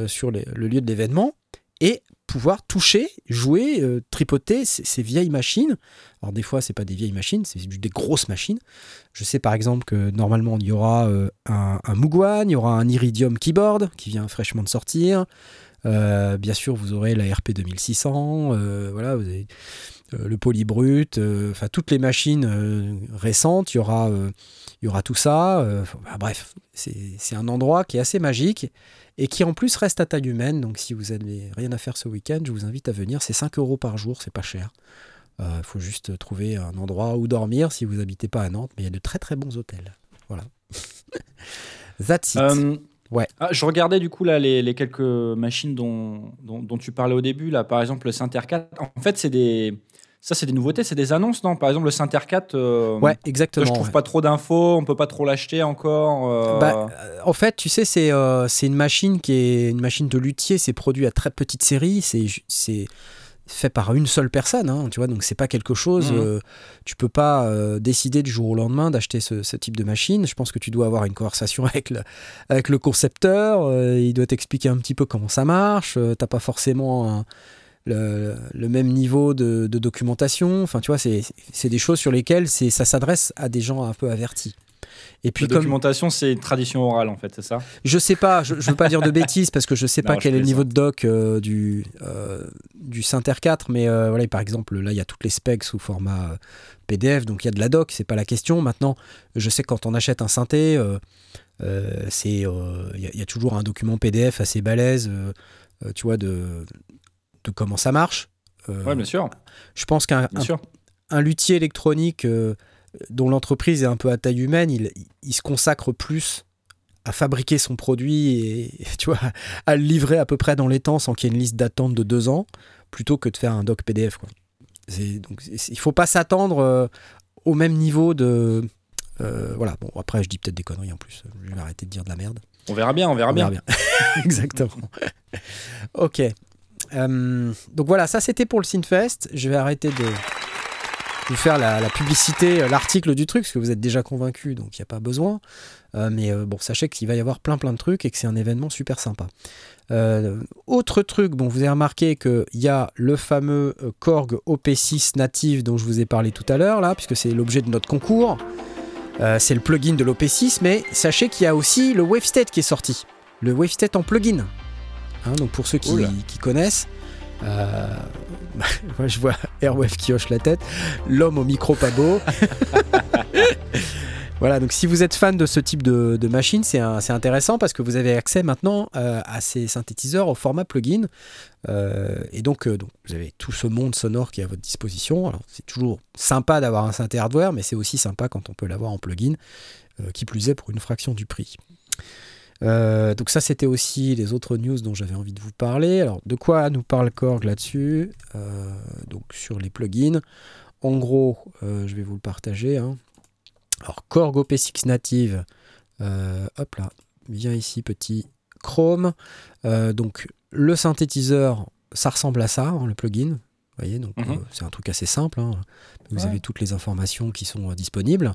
sur le lieu de l'événement et pouvoir toucher, jouer, euh, tripoter ces, vieilles machines. Alors des fois, c'est pas des vieilles machines, c'est des grosses machines. Je sais par exemple que normalement il y aura euh, un, un il y aura un Iridium Keyboard qui vient fraîchement de sortir. Euh, bien sûr, vous aurez la RP 2600, euh, voilà, le Polybrut, enfin toutes les machines récentes, il y aura, il y aura tout ça. euh, bah, bref, c'est un endroit qui est assez magique et qui en plus reste à taille humaine. Donc si vous n'avez rien à faire ce week-end, je vous invite à venir. C'est 5 euros par jour, c'est pas cher. Il faut juste trouver un endroit où dormir si vous n'habitez pas à Nantes, mais il y a de très très bons hôtels. Voilà. [laughs] That's it. Euh, Ouais. ah, je regardais du coup là les, les quelques machines dont, dont, dont tu parlais au début là, par exemple le Synter 4. En fait, c'est des ça c'est des nouveautés, c'est des annonces non? Par exemple le Synter 4. euh, ouais, exactement. je trouve ouais. pas trop d'infos, on peut pas trop l'acheter encore. euh, Bah, euh, en fait, tu sais, c'est euh, une machine qui est une machine de luthier. C'est produit à très petite série. C'est fait par une seule personne, hein, tu vois, donc c'est pas quelque chose. Euh, tu peux pas décider du jour au lendemain d'acheter ce, ce type de machine. Je pense que tu dois avoir une conversation [laughs] avec le, avec le concepteur. il doit t'expliquer un petit peu comment ça marche. T'as pas forcément un- le, le même niveau de, de documentation. Enfin, tu vois, c'est des choses sur lesquelles ça s'adresse à des gens un peu avertis. Et puis La documentation, c'est une tradition orale, en fait, c'est ça? Je sais pas, je, je veux pas dire de bêtises parce que je sais [laughs] pas je quel est le niveau de doc euh, du, euh, du Synter 4, mais euh, voilà, par exemple, là il y a toutes les specs sous format euh, PDF, donc il y a de la doc, c'est pas la question. Maintenant, je sais que quand on achète un synthé, c'est il y, y a toujours un document PDF assez balèze, tu vois, de, de comment ça marche. Euh, Ouais, bien sûr. je pense qu'un Bien un- sûr. un luthier électronique euh, dont l'entreprise est un peu à taille humaine, il, il se consacre plus à fabriquer son produit et, [laughs] tu vois, à le livrer à peu près dans les temps sans qu'il y ait une liste d'attente de deux ans, plutôt que de faire un doc PDF. Quoi. Donc, il faut pas s'attendre euh, au même niveau de... euh, voilà, bon, après je dis peut-être des conneries en plus, je vais arrêter de dire de la merde. On verra bien, on verra On bien. verra [laughs] Exactement. [laughs] ok. Euh, donc voilà, ça c'était pour le Synfest. Je vais arrêter de vous faire la, publicité, euh, l'article du truc, parce que vous êtes déjà convaincu, donc il n'y a pas besoin. Euh, mais bon, sachez qu'il va y avoir plein plein de trucs et que c'est un événement super sympa. Autre truc, bon, vous avez remarqué qu'il y a le fameux Korg OP6 native dont je vous ai parlé tout à l'heure, là, puisque c'est l'objet de notre concours. C'est le plugin de l'OP6, mais sachez qu'il y a aussi le Wavestate qui est sorti. Le Wavestate en plugin. Hein, donc pour ceux qui, connaissent, euh, [laughs] moi je vois Airwave qui hoche la tête, l'homme au micro pas beau. [laughs] voilà, donc si vous êtes fan de ce type de, de machine, c'est intéressant parce que vous avez accès maintenant euh, à ces synthétiseurs au format plugin. Euh, et donc, donc, vous avez tout ce monde sonore qui est à votre disposition. Alors, c'est toujours sympa d'avoir un synthé hardware, mais c'est aussi sympa quand on peut l'avoir en plugin, qui plus est pour une fraction du prix. Euh, donc ça, c'était aussi les autres news dont j'avais envie de vous parler. Alors, de quoi nous parle Korg là-dessus Euh, Donc, sur les plugins. En gros, euh, je vais vous le partager. hein. Alors, Korg OP6 Native. hop là, viens ici, petit Chrome. Donc, le synthétiseur, ça ressemble à ça, hein, le plugin. Vous voyez, donc Mhm. euh, c'est un truc assez simple. hein. Vous Ouais. avez toutes les informations qui sont euh, disponibles.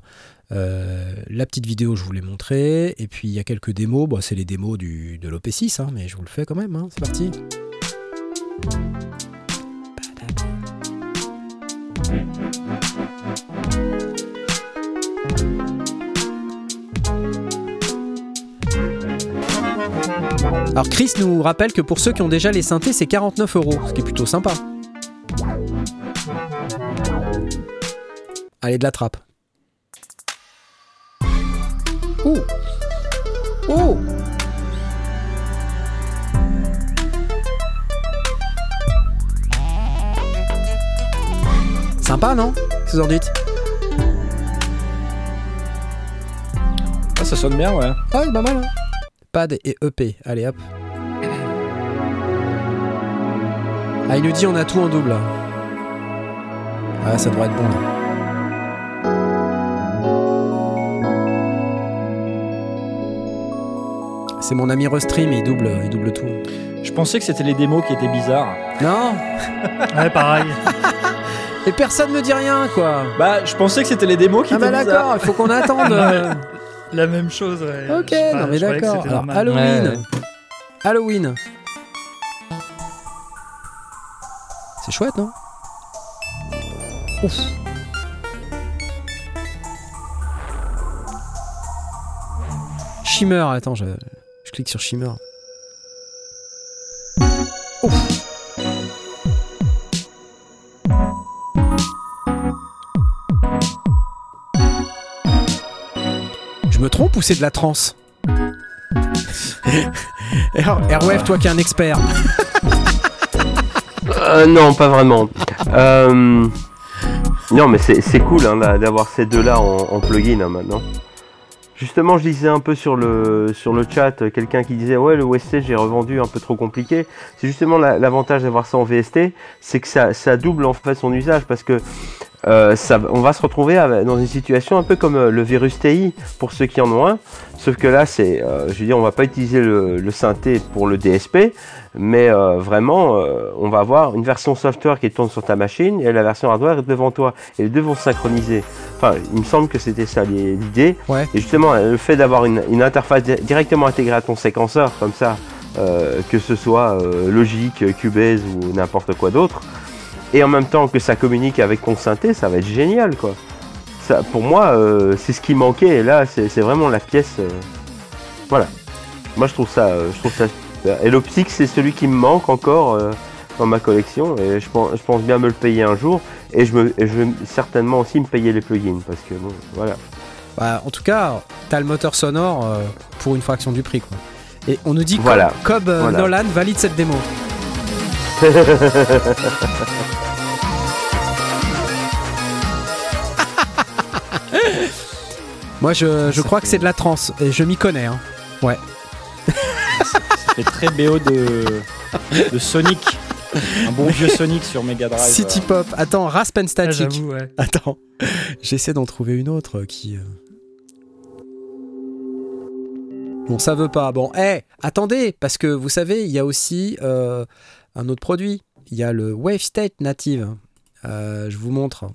Euh, la petite vidéo, je vous l'ai montrée. Et puis il y a quelques démos. Bon, c'est les démos du, de l'OP6, hein, mais je vous le fais quand même. hein. C'est parti. Alors Chris nous rappelle que pour ceux qui ont déjà les synthés, c'est 49 euros, ce qui est plutôt sympa. Allez, de la trappe. Ouh Oh Sympa, non Qu'est-ce que vous en dites Ah, ça sonne bien, ouais. Ah, c'est pas mal. hein Pad et EP. Allez, hop. Ah, il nous dit on a tout en double. là. Ah, ça devrait être bon. là. C'est mon ami Restream, il double, il double tout. Je pensais que c'était les démos qui étaient bizarres. Non [laughs] Ouais, pareil. [laughs] Et personne ne dit rien, quoi Bah, je pensais que c'était les démos qui Ah bah étaient d'accord, bizarres. il faut qu'on attende. [laughs] euh. La même chose, ouais. Ok, non mais d'accord. Halloween. Ouais. Halloween. C'est chouette, non Ouf. Shimmer, attends, je, je clique sur Shimmer. Ouf. Je me trompe ou c'est de la trance [laughs] Airwave, toi qui es un expert. [laughs] Euh, non, pas vraiment. Euh, Non, mais c'est cool hein, d'avoir ces deux-là en, en plugin hein, maintenant. Justement, je lisais un peu sur le, sur le chat euh, quelqu'un qui disait Ouais, le OST, j'ai revendu un peu trop compliqué. C'est justement la- l'avantage d'avoir ça en VST, c'est que ça, ça double en fait son usage parce que euh, ça, on va se retrouver dans une situation un peu comme euh, le virus TI pour ceux qui en ont un. Sauf que là, c'est, euh, je veux dire, on va pas utiliser le, le synthé pour le DSP, mais euh, vraiment, on va avoir une version software qui tourne sur ta machine et la version hardware est devant toi. Et les deux vont se synchroniser. Enfin, il me semble que c'était ça l'idée. Ouais. Et justement, le fait d'avoir une, une interface di- directement intégrée à ton séquenceur, comme ça, que ce soit Logic, Cubase ou n'importe quoi d'autre, et en même temps que ça communique avec ton synthé, ça va être génial, quoi. Ça, pour moi, euh, c'est ce qui manquait, et là, c'est vraiment la pièce. euh, voilà. Moi, je trouve ça, euh, je trouve ça super. Et l'Optix, c'est celui qui me manque encore euh, dans ma collection, et je pense, je pense bien me le payer un jour, et je, me, et je vais certainement aussi me payer les plugins, parce que bon, voilà. Bah, en tout cas, t'as le moteur sonore pour une fraction du prix. Quoi. Et on nous dit que Voilà. Cobb Voilà. Nolan valide cette démo. [laughs] Moi, je, je crois que c'est de la trance et je m'y connais. Hein. Ça fait très BO de, de Sonic. Un bon vieux Sonic sur Mega Drive. City euh. Pop. Attends, Raspen Ah, Static. J'avoue, ouais. Attends, j'essaie d'en trouver une autre qui. euh, Bon, ça veut pas. Bon, hé, attendez, parce que vous savez, il y a aussi euh, un autre produit. Il y a le Wave State Native. Euh, je vous montre.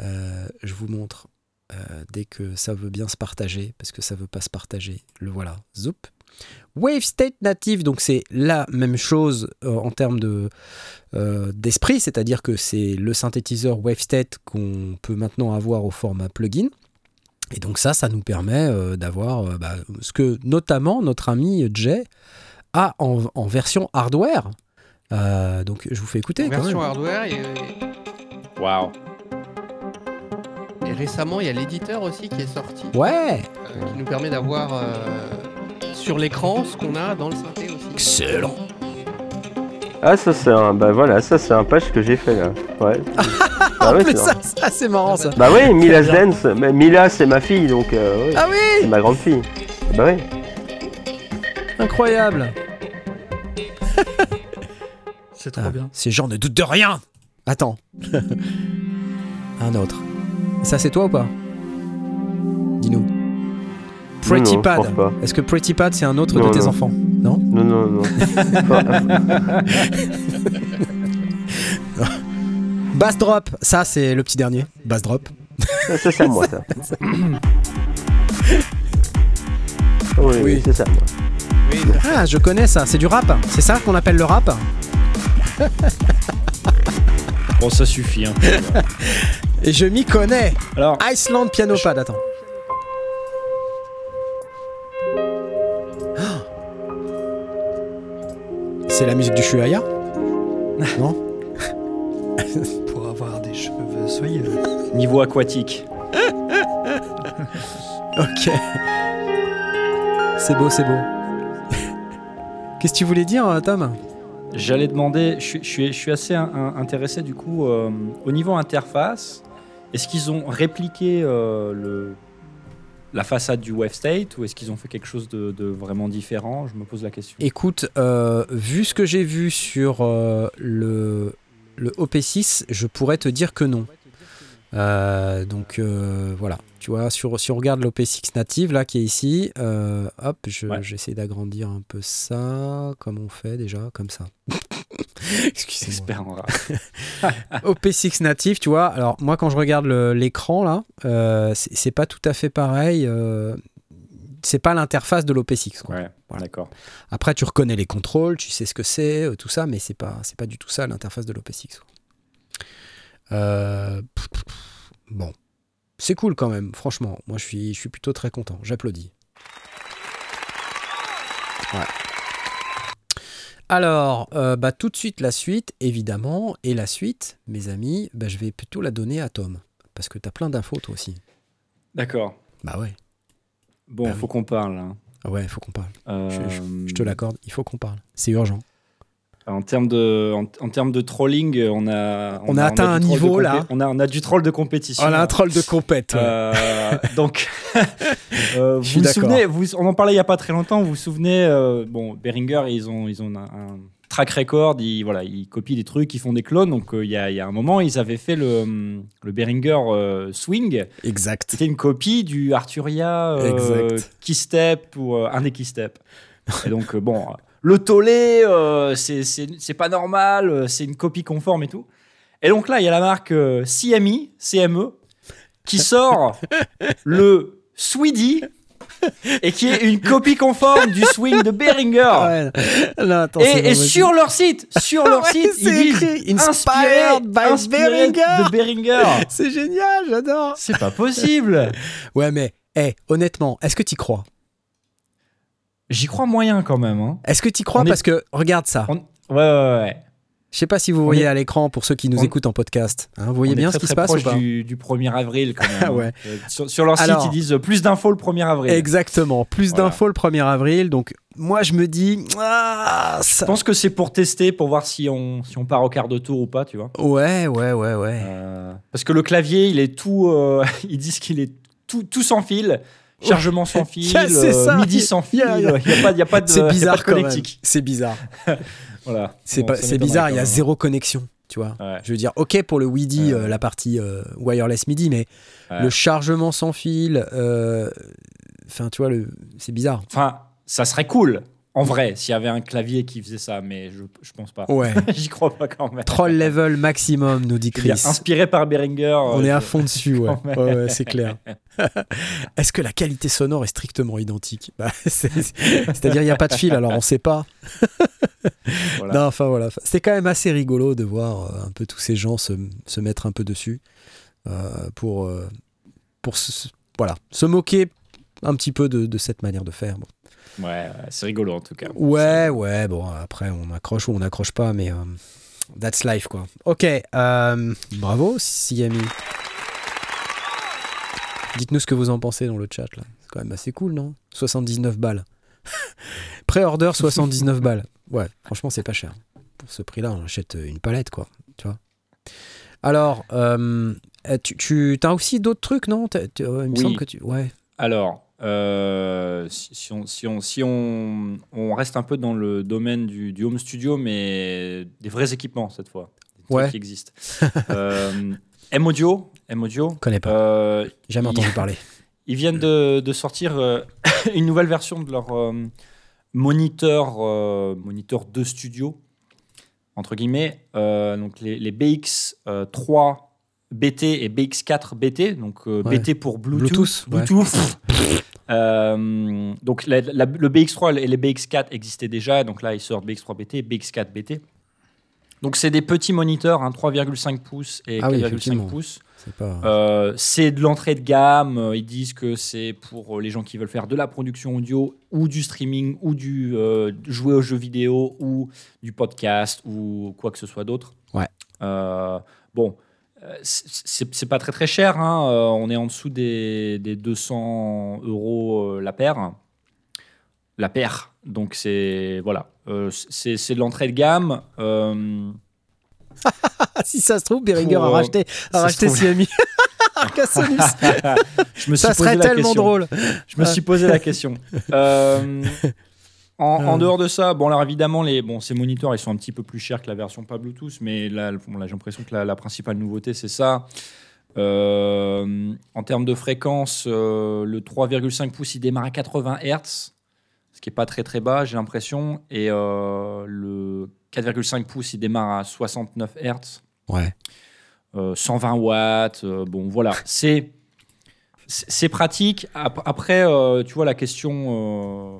Euh, je vous montre. Euh, dès que ça veut bien se partager, parce que ça veut pas se partager, le voilà. Zoup. Wave State Native, donc c'est la même chose euh, en termes de, euh, d'esprit, c'est-à-dire que c'est le synthétiseur WaveState qu'on peut maintenant avoir au format plugin. Et donc ça, ça nous permet euh, d'avoir euh, bah, ce que notamment notre ami Jay a en, en version hardware. Euh, donc je vous fais écouter. En quand version même. hardware et, Waouh. Et récemment il y a l'éditeur aussi qui est sorti Ouais, euh, qui nous permet d'avoir euh, sur l'écran ce qu'on a dans le synthé aussi. excellent. Ah, ça, c'est un, bah voilà, ça, c'est un patch que j'ai fait là. Ouais. En [laughs] Ah ouais, ça, ça, c'est marrant ça. Bah oui, Mila's Dance. Mais Mila, c'est ma fille, donc euh, oui, Ah oui, c'est ma grande fille. Bah oui. incroyable. C'est trop Ah, bien. Ces gens ne doutent de rien. Attends. [laughs] un autre. Ça, c'est toi ou pas Dis-nous. Pretty non, Pad. Est-ce que Pretty Pad, c'est un autre Non, de tes non. enfants Non Non, non, [laughs] non. Bass Drop. Ça, c'est le petit dernier. Bass Drop. c'est ça, moi, ça. [laughs] oui, Oui. c'est ça, moi. Oui, Ah, je connais ça. C'est du rap. C'est ça qu'on appelle le rap [laughs] Bon, ça suffit. hein. [laughs] Et je m'y connais. Alors, Iceland Piano Pad. Attends. [gasps] C'est la musique du Shuaya [laughs] Non [laughs] Pour avoir des cheveux soyeux. niveau aquatique. Ok. C'est beau, c'est beau. Qu'est-ce que tu voulais dire, Tom? J'allais demander, je, suis- assez intéressé du coup euh, au niveau interface. Est-ce qu'ils ont répliqué euh, la façade du Wave State ou est-ce qu'ils ont fait quelque chose de, vraiment différent? Je me pose la question. Écoute, euh, vu ce que j'ai vu sur le, le OP6, je pourrais te dire que non. Euh, donc euh, voilà, tu vois, sur, si on regarde l'OP6 native là qui est ici, euh, hop, je- Ouais. j'essaie d'agrandir un peu ça. Comme on fait déjà Comme ça. [laughs] Excusez-moi. Expert en rap. OP6 native, tu vois. Alors, moi, quand je regarde l'écran, là, euh, c'est pas tout à fait pareil. euh, c'est pas l'interface de l'OP6. quoi. Ouais, Voilà. d'accord. Après, tu reconnais les contrôles, tu sais ce que c'est, euh, tout ça, mais c'est pas, c'est pas du tout ça l'interface de l'OP6. Euh, pff, pff, pff, bon, c'est cool quand même. Franchement, moi, je suis, je suis plutôt très content. J'applaudis. Ouais. Alors, euh, bah, tout de suite la suite, évidemment, et la suite, mes amis, bah, je vais plutôt la donner à Tom, parce que tu as plein d'infos toi aussi. D'accord. Bah ouais, Bon, Bah faut oui. qu'on parle. hein. Ouais, il faut qu'on parle. Euh, Je te l'accorde, il faut qu'on parle. C'est urgent. En termes de, en, en termes de trolling, on a, On a atteint un niveau, là. On a, on a du troll de compétition. Oh, là, un troll de compète. Euh, donc, [laughs] euh, vous vous souvenez, vous, on en parlait il y a pas très longtemps. Vous vous souvenez, euh, bon, Behringer, ils ont, ils ont un, un- track record, ils, voilà, ils copient des trucs, ils font des clones. Donc euh, il y, a, y a un moment, ils avaient fait le, le Behringer euh, Swing. Exact. C'était une copie du Arturia euh. Keystep ou euh, un des Keystep. Et donc, euh, bon, le tollé, euh, c'est- pas normal, euh, c'est une copie conforme et tout. Et donc là, il y a la marque euh, CMI, CME, qui [laughs] sort le Sweedy et qui est une copie conforme du swing de Behringer. Ouais. Non, attends, c'est Et, sur leur site, sur [laughs] leur Ouais, site, ils disent Inspired by inspiré Behringer. de Behringer. C'est génial, j'adore. C'est pas possible. [laughs] Ouais, mais hey, honnêtement, est-ce que t'y crois? J'y crois moyen quand même. Hein. Est-ce que t'y crois On est- Parce que regarde ça. On- Ouais, ouais, ouais. Je sais pas si vous voyez est- à l'écran pour ceux qui nous on- écoutent en podcast. hein, vous voyez bien très, ce qui se passe ou pas du, du 1er avril quand [laughs] même. Hein. ouais. Euh, Sur, sur leur site, ils disent euh, plus d'infos le 1er avril. Exactement. Plus Voilà. d'infos le 1er avril. Donc moi je me dis ah, Je pense que c'est pour tester, pour voir si on, si on part au quart de tour ou pas, tu vois. Ouais, ouais, ouais, ouais. Euh, parce que le clavier, il est tout. euh, [laughs] ils disent qu'il est tout, tout sans fil, [laughs] chargement sans fil, [laughs] euh, ça. midi sans fil. Il n'y a, pas- il y a pas de, C'est bizarre quand. C'est bizarre. [laughs] Voilà. C'est Bon, bizarre. Il y a zéro connexion. Tu vois. Ouais. Je veux dire, ok pour le WIDI, Ouais. euh, la partie euh, wireless MIDI, mais Ouais. le chargement sans fil, enfin, tu vois, le, c'est bizarre. Enfin, ça serait cool, en vrai, s'il y avait un clavier qui faisait ça, mais je, je pense pas. Ouais. [laughs] J'y crois pas quand même. Troll level maximum, nous dit Chris. Inspiré par Behringer. On euh, est à fond dessus, ouais. [laughs] c'est clair. [laughs] Est-ce que la qualité sonore est strictement identique? Bah, c'est- C'est-à-dire, il n'y a pas de fil, alors on sait pas. Voilà. Non, enfin voilà. C'est quand même assez rigolo de voir euh, un peu tous ces gens se, se mettre un peu dessus euh, pour, pour se, voilà, se moquer un petit peu de, de cette manière de faire. Bon. Ouais, ouais, c'est rigolo en tout cas. Ouais, ouais, bon, après on accroche ou on n'accroche pas, mais euh, that's life quoi. Ok, euh, bravo Siami. Dites-nous ce que vous en pensez dans le chat là. C'est quand même assez cool, non? 79 balles. [laughs] Pré-order 79 balles. Ouais, franchement, c'est pas cher. Pour ce prix-là, on achète une palette quoi, tu vois. Alors, euh, tu, tu as aussi d'autres trucs, non? Ouais, Il me Oui. semble que tu. Ouais. Alors, euh, si, si on, si, on, si on, on reste un peu dans le domaine du, du home studio, mais des vrais équipements cette fois, des trucs Ouais. qui existent. euh, [laughs] M-Audio, M-Audio Connais pas. euh, Jamais entendu parler. [laughs] Ils viennent de, de sortir euh, [coughs] une nouvelle version de leur moniteur, moniteur de studio, entre guillemets. Donc les, les BX3 BT et BX4 BT, donc euh, Ouais. BT pour Bluetooth. Bluetooth, ouais. [laughs] Euh, donc la- la- le BX3 et les BX4 existaient déjà, donc là ils sortent BX3 BT et BX4 BT. Donc c'est des petits moniteurs, hein, 3,5 pouces et Ah oui, 4,5 effectivement. pouces. C'est pas. Euh, c'est de l'entrée de gamme. Euh, Ils disent que c'est pour les gens qui veulent faire de la production audio ou du streaming ou du euh, jouer aux jeux vidéo ou du podcast ou quoi que ce soit d'autre. Ouais. Euh, bon, c'est- pas très très cher. hein. Euh, on est en dessous des, des 200 euros euh, la paire. La paire. Donc c'est voilà. Euh, c'est de l'entrée de gamme. [laughs] Si ça se trouve, Behringer Pour, a racheté, a racheté Siami. [laughs] [laughs] Je me suis ça posé serait la tellement question. drôle. Je me suis posé la question. Euh, en, en Ah. dehors de ça, bon, alors évidemment, les, bon, ces moniteurs, ils sont un petit peu plus chers que la version pas Bluetooth, mais là, bon, là j'ai l'impression que la, la principale nouveauté, c'est ça. Euh, en termes de fréquence, euh, le 3,5 pouces, il démarre à 80 Hz, ce qui est pas très très bas, j'ai l'impression, et euh, le 4,5 pouces, il démarre à 69 Hz. Ouais. Euh, 120 watts. euh, bon, voilà, c'est pratique. Ap- Après, euh, tu vois, la question, euh,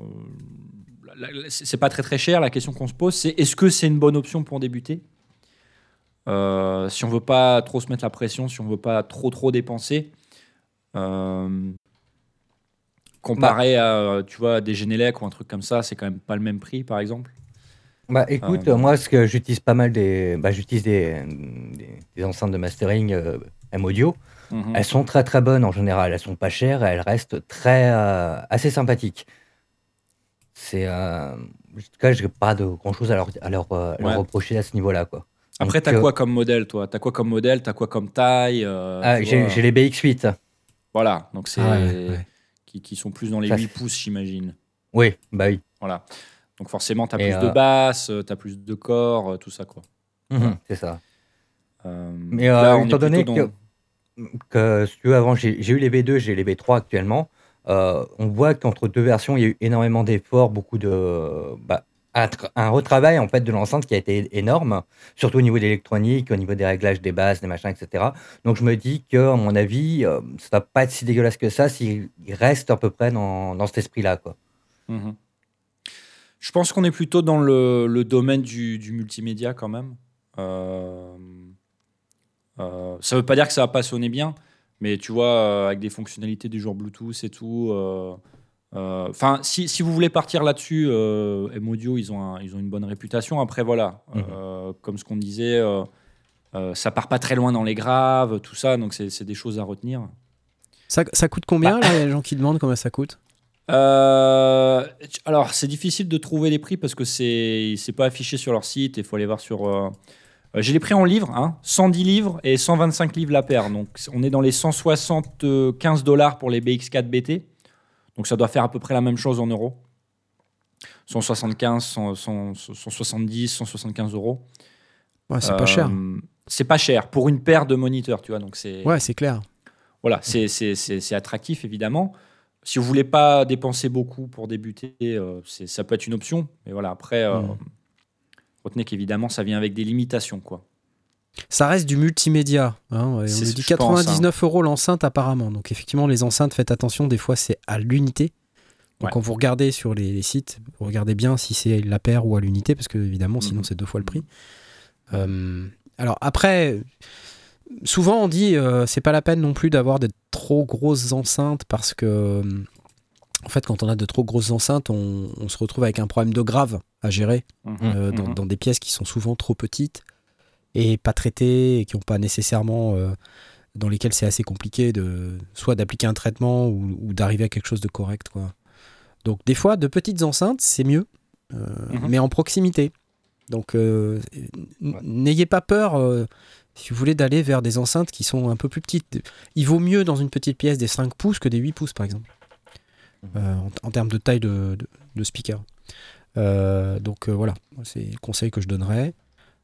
c'est pas très très cher. La question qu'on se pose, c'est est-ce que c'est une bonne option pour débuter? Euh, Si on veut pas trop se mettre la pression, si on veut pas trop trop dépenser. euh, comparé à tu vois des Genelec ou un truc comme ça, c'est quand même pas le même prix, par exemple. Bah écoute, Euh, moi, ce que j'utilise pas mal des, bah, j'utilise des, des, des enceintes de mastering euh, M-Audio. Mhm. Elles sont très très bonnes en général. Elles sont pas chères et elles restent très euh, assez sympathiques. C'est, euh, en tout cas, j'ai pas de grand chose à leur, à leur, euh, leur Ouais. reprocher à ce niveau-là, quoi. Après, t'as euh, quoi comme modèle, toi? T'as quoi comme modèle? T'as quoi comme taille euh, ah, j'ai, les BX8. Voilà, donc c'est Ah ouais, ouais. qui, qui sont plus dans les Ça, 8 c'est- pouces, j'imagine. Oui, bah oui. Voilà. Donc forcément, tu as Et, plus de euh, basses, tu as plus de corps, tout ça. Quoi. Mhm, c'est ça. Euh, Mais là, on est étant donné plutôt que, dans- que si tu veux, avant j'ai eu les V2, j'ai les V3 actuellement, euh, on voit qu'entre deux versions, il y a eu énormément d'efforts, beaucoup de. bah, un, un retravail en fait de l'enceinte qui a été énorme, surtout au niveau de l'électronique, au niveau des réglages des basses, des machins, etc. Donc je me dis que, à mon avis, euh, ça va pas être si dégueulasse que ça s'il reste à peu près dans, dans cet esprit-là. Mhm. Je pense qu'on est plutôt dans le, domaine du, du multimédia quand même. Euh, euh, ça veut pas dire que ça va pas sonner bien, mais tu vois, euh, avec des fonctionnalités du genre Bluetooth et tout. euh, euh, Enfin, si, si vous voulez partir là-dessus, M-Audio, ils, ont un- ils ont une bonne réputation. Après, voilà, Mhm. comme ce qu'on disait, ça part pas très loin dans les graves, tout ça, donc c'est des choses à retenir. Ça, ça coûte combien là Il y a des gens qui demandent combien ça coûte? Euh, alors, c'est difficile de trouver les prix parce que c'est c'est pas affiché sur leur site. Il faut aller voir sur. euh, euh, J'ai les prix en livres, hein, 110 livres et 125 livres la paire. Donc, on est dans les 175 dollars pour les BX4 BT. Donc, ça doit faire à peu près la même chose en euros. 175, 100, 100, 170, 175 euros. Ouais, c'est Euh, pas cher. C'est pas cher pour une paire de moniteurs, tu vois. Donc, c'est. Ouais, c'est clair. Voilà, c'est- attractif évidemment. Si vous voulez pas dépenser beaucoup pour débuter, euh, ça peut être une option. Mais voilà, après, euh, Mm. Retenez qu'évidemment, ça vient avec des limitations. quoi. Ça reste du multimédia. Hein, et on dit que je pense, hein. 99 euros l'enceinte apparemment. Donc effectivement, les enceintes, faites attention, des fois c'est à l'unité. Donc Ouais. quand vous regardez sur les, les sites, vous regardez bien si c'est la paire ou à l'unité, parce que évidemment, sinon Mhm. c'est deux fois le prix. Euh, alors après, souvent on dit euh, c'est pas la peine non plus d'avoir de trop grosses enceintes parce que euh, en fait quand on a de trop grosses enceintes, on, on se retrouve avec un problème de grave à gérer euh, dans, Mhm. dans des pièces qui sont souvent trop petites et pas traitées et qui n'ont pas nécessairement euh, dans lesquelles c'est assez compliqué de soit d'appliquer un traitement ou, ou d'arriver à quelque chose de correct quoi. Donc des fois de petites enceintes c'est mieux euh, Mhm. mais en proximité. Donc euh, Ouais. n'ayez pas peur euh, si vous voulez d'aller vers des enceintes qui sont un peu plus petites. Il vaut mieux dans une petite pièce des 5 pouces que des 8 pouces par exemple. Euh, en, en termes de taille de, de- de speaker. Euh, donc euh, voilà, c'est le conseil que je donnerais.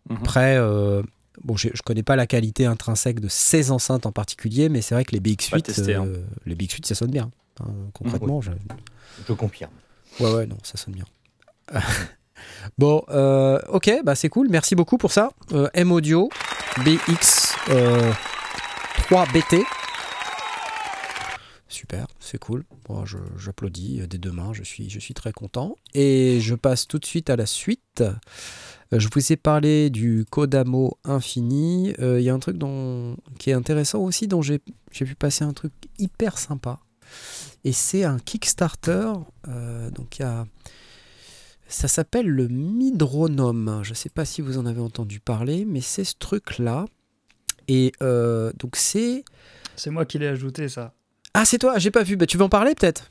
Mhm. Après, euh, bon, je connais pas la qualité intrinsèque de ces enceintes en particulier, mais c'est vrai que les BX8, Pas testé, hein. euh, les BX8, ça sonne bien. hein, concrètement, je- Je confirme. ouais, ouais, non, ça sonne bien. [laughs] bon, euh, ok, bah c'est cool, merci beaucoup pour ça. Euh, M Audio BX euh, 3BT. Super, c'est cool. Je- J'applaudis euh, des deux mains, je suis, très content. Et je passe tout de suite à la suite. Euh, Je vous ai parlé du Kodamo Infini. Euh, Il y a un truc qui est intéressant aussi, dont j'ai vu passer un truc hyper sympa. Et c'est un Kickstarter. donc ça s'appelle le Midronome. Je ne sais pas si vous en avez entendu parler, mais c'est ce truc-là. Et donc c'est... C'est moi qui l'ai ajouté, ça. Ah, c'est toi, j'ai pas vu. Bah, tu veux en parler peut-être?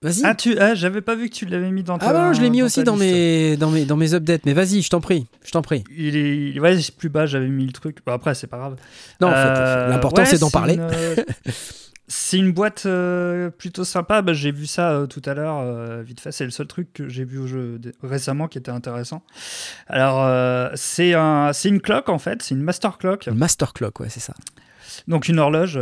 Vas-y. Ah, tu... ah, j'avais pas vu que tu l'avais mis dans ta Ah bah non, je l'ai mis dans aussi ta dans mes, dans, mes, dans mes updates. Mais vas-y, je t'en prie. Je t'en prie. Il est, ouais, c'est plus bas, j'avais mis le truc. Bon, après, c'est pas grave. Non, en fait, Euh, l'important ouais, c'est d'en parler. une, euh, [laughs] c'est une boîte euh, plutôt sympa. Bah, j'ai vu ça euh, tout à l'heure, euh, vite fait. C'est le seul truc que j'ai vu au jeu récemment qui était intéressant. Alors, c'est un, une clock en fait. C'est une master clock. Master Clock, ouais, c'est ça. donc une horloge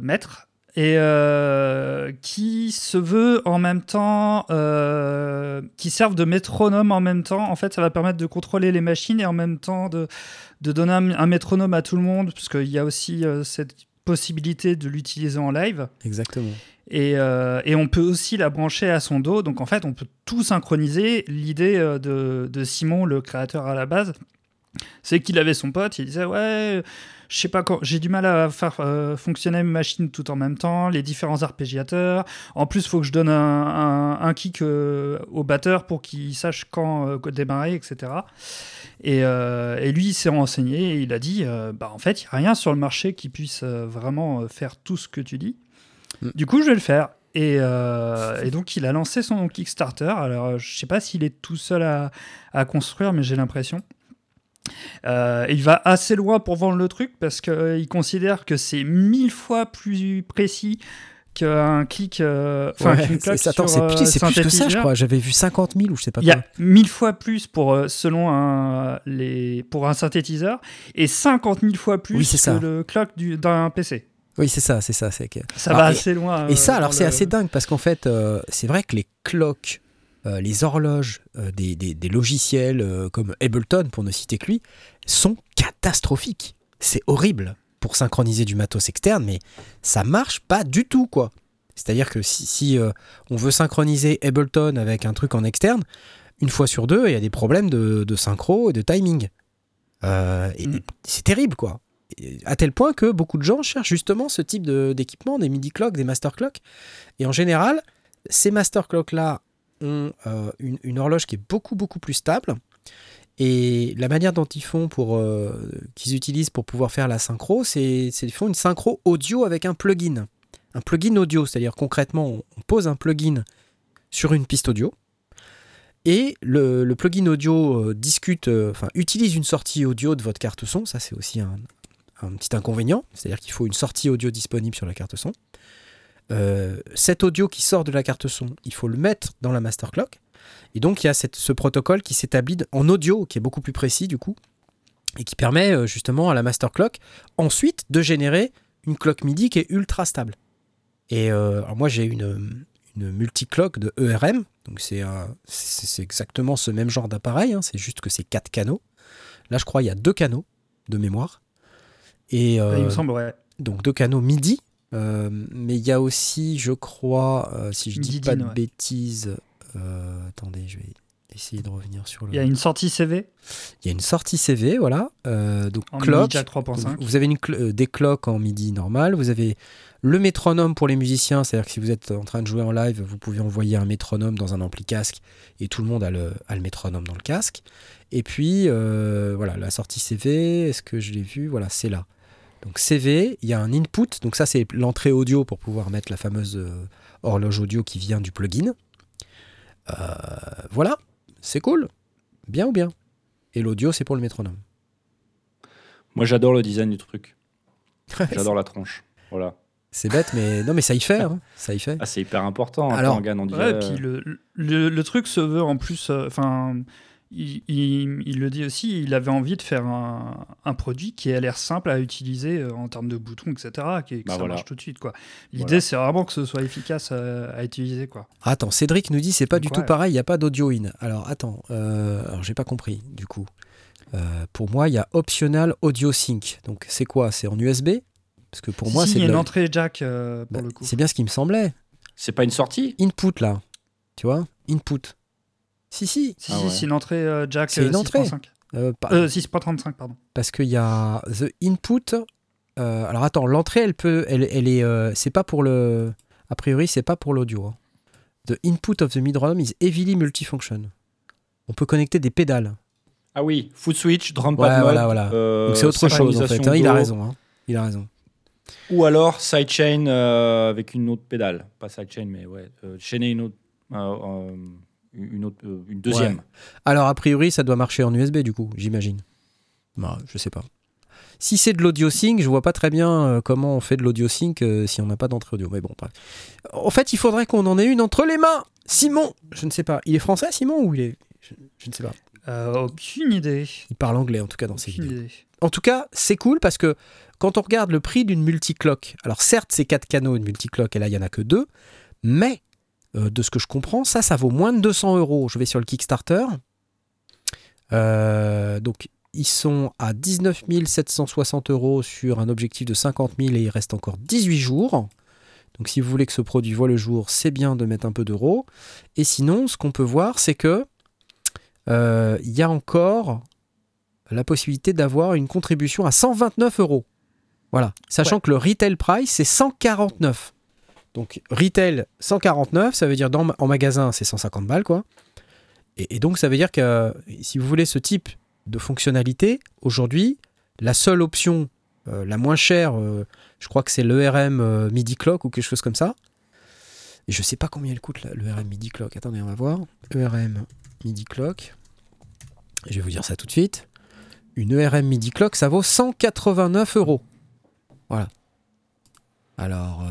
maître et euh, qui se veut en même temps euh, qui servent de métronome en même temps en fait ça va permettre de contrôler les machines et en même temps de, de donner un, un métronome à tout le monde parce qu'il y a aussi euh, cette possibilité de l'utiliser en live Exactement. et, et on peut aussi la brancher à son dos. Donc en fait, on peut tout synchroniser. L'idée de, de Simon, le créateur à la base, c'est qu'il avait son pote. Il disait ouais, je sais pas quand, j'ai du mal à faire euh, fonctionner mes machines tout en même temps, les différents arpégiateurs. En plus, il faut que je donne un, un- un kick euh, au batteur pour qu'il sache quand euh, démarrer, etc. Et, et lui, il s'est renseigné et il a dit bah, en fait, il n'y a rien sur le marché qui puisse vraiment faire tout ce que tu dis. Mm. Du coup, je vais le faire. Et, euh, [laughs] et donc, il a lancé son Kickstarter. Alors, je sais pas s'il est tout seul à, à construire, mais j'ai l'impression. Euh, il va assez loin pour vendre le truc parce qu'il considère que c'est mille fois plus précis qu'un clic, euh, enfin Ouais, qu'une cloque c'est- plus, euh, que ça, je crois. J'avais vu 50 000 ou je sais pas Il y quoi. a mille fois plus pour, euh, selon un, les, pour un synthétiseur et 50 000 fois plus Oui, que ça. le clock du- d'un PC. Oui, c'est ça, c'est ça. Ça Alors, va et- assez loin. Et euh, ça, alors c'est le- assez dingue parce qu'en fait, euh, c'est vrai que les cloques, euh, les horloges euh, des, des- des logiciels euh, comme Ableton, pour ne citer que lui, sont catastrophiques. C'est horrible pour synchroniser du matos externe, mais ça marche pas du tout, quoi. C'est-à-dire que si, si, on veut synchroniser Ableton avec un truc en externe, une fois sur deux, il y a des problèmes de, de synchro et de timing. Et Mm. C'est terrible, quoi. À tel point que beaucoup de gens cherchent justement ce type de- d'équipement, des MIDI clocks, des master clocks. Et en général, ces master clocks-là ont euh, une, horloge qui est beaucoup, beaucoup plus stable. Et la manière dont ils font pour euh, qu'ils utilisent pour pouvoir faire la synchro, c'est c'est- ils font une synchro audio avec un plugin. Un plugin audio, c'est-à-dire concrètement, on pose un plugin sur une piste audio. Et le, plugin audio euh, discute, enfin utilise une sortie audio de votre carte son. Ça, c'est aussi un, un petit inconvénient. C'est-à-dire qu'il faut une sortie audio disponible sur la carte son. Euh, cet audio qui sort de la carte son, il faut le mettre dans la master clock. Et donc, il y a cette- ce protocole qui s'établit en audio, qui est beaucoup plus précis du coup, et qui permet euh, justement à la master clock ensuite de générer une clock MIDI qui est ultra stable. Et euh, alors moi, j'ai une, une multiclock de ERM, donc c'est exactement ce même genre d'appareil, hein, c'est juste que c'est quatre canaux. Là, je crois il y a deux canaux de mémoire. Et Il euh, me semble, ouais. donc deux canaux MIDI. Euh, mais il y a aussi, je crois, euh, si je dis pas de ouais. bêtises, euh, attendez, je vais essayer de revenir sur le. Il y a une sortie CV Il y a une sortie CV, voilà. donc en clock. midi jack 3.5. Donc, Vous avez une cl- des clocks en MIDI normal. Vous avez le métronome pour les musiciens, c'est-à-dire que si vous êtes en train de jouer en live, vous pouvez envoyer un métronome dans un ampli casque et tout le monde a le, a le métronome dans le casque. Et puis, voilà, la sortie CV, est-ce que je l'ai vu? Voilà, c'est là. Donc CV, il y a un input, donc ça c'est l'entrée audio pour pouvoir mettre la fameuse euh, horloge audio qui vient du plugin. Euh, voilà, c'est cool. Bien ou bien? Et l'audio c'est pour le métronome. Moi, j'adore le design du truc. [laughs] J'adore la tronche. Voilà. C'est bête, mais non, mais ça y fait, hein, ça y fait. Ah, c'est hyper important. hein, Alors- Gann, on Ouais, dirait, et puis le, le, le truc se veut en plus. euh, Enfin, il, il- il le dit aussi, il avait envie de faire un, un produit qui a l'air simple à utiliser euh, en termes de boutons, etc. Qui, que Bah ça voilà. marche tout de suite. quoi. L'idée, Voilà. c'est vraiment que ce soit efficace à, à utiliser. quoi. Attends, Cédric nous dit c'est pas Donc, du tout ouais. pareil, il n'y a pas d'audio in. Alors attends, euh, alors j'ai pas compris du coup. Euh, pour moi, il y a optional audio sync. Donc c'est quoi? C'est en USB Parce que pour Si, moi, si, c'est il y a de une la- entrée jack euh, pour Bah, le coup. c'est bien ce qui me semblait. C'est pas une sortie? Input là, tu vois? Input. Si si. Si, Ah si, ouais. c'est une entrée euh, jack C'est une euh, entrée. 6.5. Euh, pas- Euh, 6.35, pardon. parce qu'il y a the input. euh, alors attends, l'entrée, elle peut, elle, elle est, euh, c'est pas pour le, a priori, c'est pas pour l'audio. hein. The input of the midrome is heavily multifunction. On peut connecter des pédales. Ah oui, foot switch, drum Ouais, pad mode. voilà, voilà. euh, Donc c'est autre chose en fait. hein, il a raison. hein. Il a raison. Ou alors sidechain euh, avec une autre pédale. Pas sidechain, mais ouais. Euh, chaîner une autre. Une, autre, euh, une deuxième. Alors a priori, ça doit marcher en USB du coup, j'imagine. Bah, je sais pas. Si c'est de l'audio sync, je vois pas très bien euh, comment on fait de l'audio sync euh, si on n'a pas d'entrée audio. Mais bon, bref. En fait, il faudrait qu'on en ait une entre les mains. Simon, je ne sais pas. Il est français, Simon, ou il est je, je ne sais pas. Euh, aucune idée. Il parle anglais en tout cas dans ses vidéos. idée. En tout cas, c'est cool parce que quand on regarde le prix d'une multiclock, alors certes, c'est 4 canaux une multiclock et là, il n'y en a que deux, mais euh, de ce que je comprends, ça, ça vaut moins de 200 euros. Je vais sur le Kickstarter. Euh, donc, ils sont à 19 760 euros sur un objectif de 50 000 et il reste encore 18 jours. Donc, si vous voulez que ce produit voit le jour, c'est bien de mettre un peu d'euros. Et sinon, ce qu'on peut voir, c'est que euh, il y a encore la possibilité d'avoir une contribution à 129 euros. Voilà, sachant que le retail price c'est 149. Donc retail 149, ça veut dire dans, en magasin c'est 150 balles quoi. Et, donc ça veut dire que si vous voulez ce type de fonctionnalité, aujourd'hui, la seule option euh, la moins chère, euh, je crois que c'est l'ERM euh, MIDI Clock ou quelque chose comme ça. Et je sais pas combien elle coûte l'ERM MIDI Clock. Attendez, on va voir. ERM MIDI Clock. Je vais vous dire ça tout de suite. Une ERM MIDI Clock, ça vaut 189 euros. Voilà. Alors,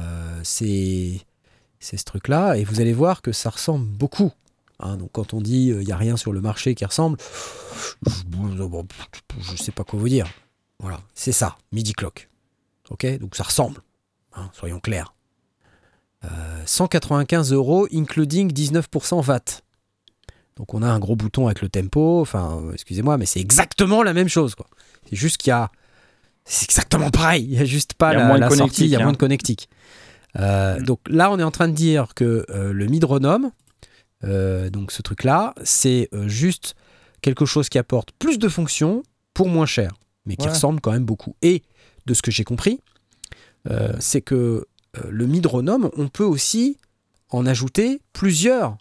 c'est ce truc-là, et vous allez voir que ça ressemble beaucoup. hein. donc quand on dit il n'y a rien sur le marché qui ressemble, je ne sais pas quoi vous dire. Voilà, c'est ça, MIDI clock. Ok, donc ça ressemble, hein, soyons clairs. Euh, 195 euros, including 19% VAT. Donc on a un gros bouton avec le tempo, enfin, euh, excusez-moi, mais c'est exactement la même chose. quoi. C'est juste qu'il y a... C'est exactement pareil, il n'y a juste pas la, la sortie, il y a hein. moins de connectique. Euh, Donc là, on est en train de dire que euh, le Midronome, euh, donc ce truc-là, c'est juste quelque chose qui apporte plus de fonctions pour moins cher, mais qui Ouais. ressemble quand même beaucoup. Et de ce que j'ai compris, c'est que le Midronome, on peut aussi en ajouter plusieurs.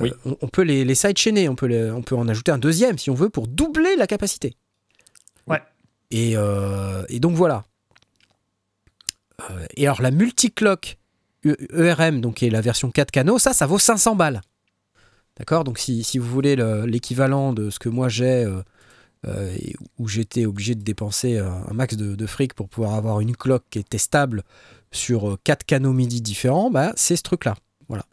Oui. on, on peut les, les side-chainer, on, peut les- on peut en ajouter un deuxième si on veut pour doubler la capacité. Ouais. Et, et donc voilà. Euh, et alors la multiclock ERM, donc qui est la version 4 canaux, ça, ça vaut 500 balles. D'accord? Donc si, si vous voulez le- l'équivalent de ce que moi j'ai, euh, euh, où j'étais obligé de dépenser un max de, fric pour pouvoir avoir une clock qui était stable sur euh, 4 canaux MIDI différents, bah, c'est ce truc-là. Voilà.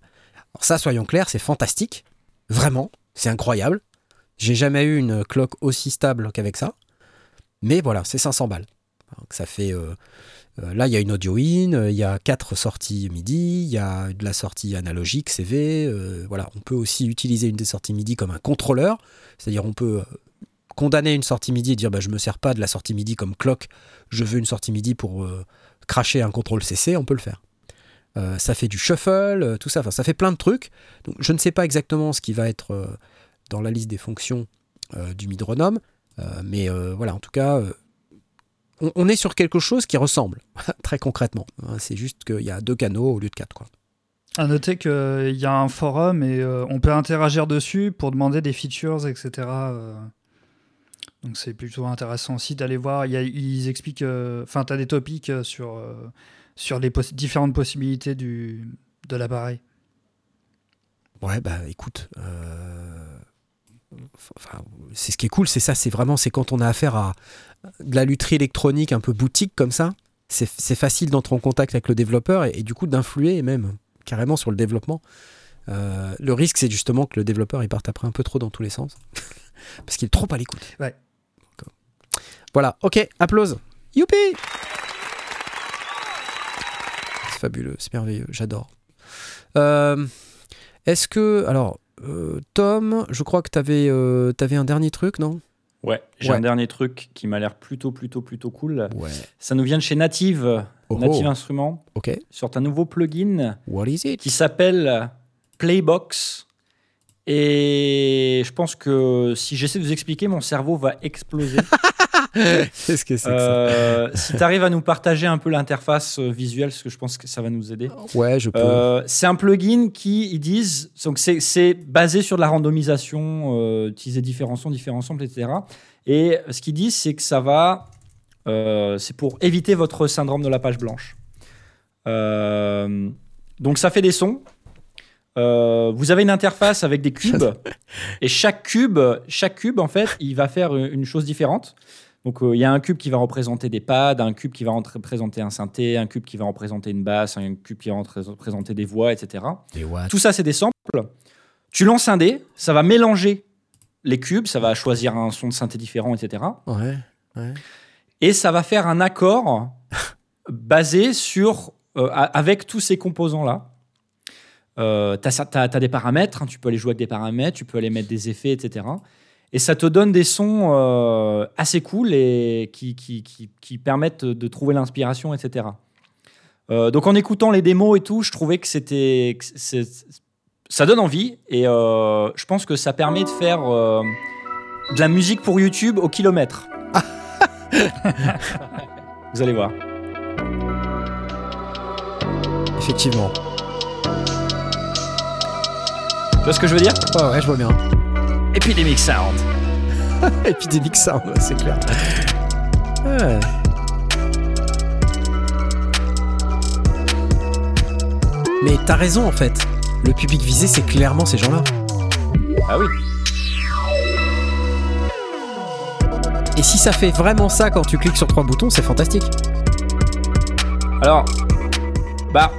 Alors ça, soyons clairs, c'est fantastique. Vraiment, c'est incroyable. J'ai jamais eu une clock aussi stable qu'avec ça. Mais voilà, c'est 500 balles. Donc ça fait... là, il y a une audio in, euh, il y a quatre sorties MIDI, il y a de la sortie analogique CV. euh, voilà, on peut aussi utiliser une des sorties MIDI comme un contrôleur, c'est-à-dire on peut euh, condamner une sortie MIDI et dire bah, je me sers pas de la sortie MIDI comme clock, je veux une sortie MIDI pour euh, cracher un contrôle CC, on peut le faire. Euh, ça fait du shuffle, euh, tout ça, enfin ça fait plein de trucs. Donc, je ne sais pas exactement ce qui va être euh, dans la liste des fonctions euh, du Midronome, euh, mais euh, voilà, en tout cas, euh, on, on est sur quelque chose qui ressemble, [laughs] très concrètement. hein. c'est juste qu'il y a deux canaux au lieu de quatre. Quoi. À noter qu'il y a un forum et euh, on peut interagir dessus pour demander des features, etc. euh. Donc c'est plutôt intéressant aussi d'aller voir. Y a- ils expliquent. euh, Enfin, tu as des topics euh, sur, euh, sur les poss- différentes possibilités du, de l'appareil. Ouais, bah écoute, euh, enfin, c'est ce qui est cool, c'est ça, c'est vraiment, c'est quand on a affaire à de la lutherie électronique un peu boutique comme ça, c'est facile d'entrer en contact avec le développeur et, et du coup d'influer même carrément sur le développement. Euh, le risque, c'est justement que le développeur il parte après un peu trop dans tous les sens [laughs] parce qu'il est trop à l'écoute. Ouais. Voilà, ok, applause. Youpi C'est fabuleux, c'est merveilleux, j'adore. Euh, Est-ce que. Alors, euh, Tom, je crois que tu avais, un dernier truc, non? Ouais, j'ai Ouais. un dernier truc qui m'a l'air plutôt, plutôt, plutôt cool. Ouais. Ça nous vient de chez Native, Oh, Native oh. Instruments, Ok. sur un nouveau plugin What is it? qui s'appelle Playbox. Et je pense que si j'essaie de vous expliquer, mon cerveau va exploser. [laughs] [laughs] Qu'est-ce que c'est que Euh, si tu arrives à nous partager un peu l'interface euh, visuelle, parce que je pense que ça va nous aider. ça Ouais, je peux. Euh, c'est un plugin qui, ils disent, donc c'est, c'est basé sur de la randomisation, euh, utiliser différents sons, différents samples, etc. Et ce qu'ils disent, c'est que ça va, euh, c'est pour éviter votre syndrome de la page blanche. Euh, donc ça fait des sons. Euh, vous avez une interface avec des cubes [laughs] et chaque cube, chaque cube en fait, il va faire une chose différente. Donc euh, il y a un cube qui va représenter des pads, un cube qui va représenter un synthé, un cube qui va représenter une basse, un cube qui va repré- représenter des voix, etc. Tout ça, c'est des samples. Tu lances un dé, ça va mélanger les cubes, ça va choisir un son de synthé différent, etc. Ouais. Et ça va faire un accord [laughs] basé sur euh, avec tous ces composants-là. Euh, tu as, des paramètres, hein, tu peux aller jouer avec des paramètres, tu peux aller mettre des effets, etc. Et ça te donne des sons euh, assez cool et qui, qui, qui- qui permettent de trouver l'inspiration, etc. Euh, donc en écoutant les démos et tout, je trouvais que c'était. Ça donne envie et euh, je pense que ça permet de faire de la musique pour YouTube au kilomètre. [laughs] Vous allez voir. Effectivement. Tu vois ce que je veux dire? Ouais, ouais, je vois bien. Epidemic Sound. [laughs] Epidemic Sound, ouais, c'est clair. Ouais. Mais t'as raison en fait. Le public visé, c'est clairement ces gens-là. Ah oui. Et si ça fait vraiment ça quand tu cliques sur trois boutons, c'est fantastique. Alors, bah,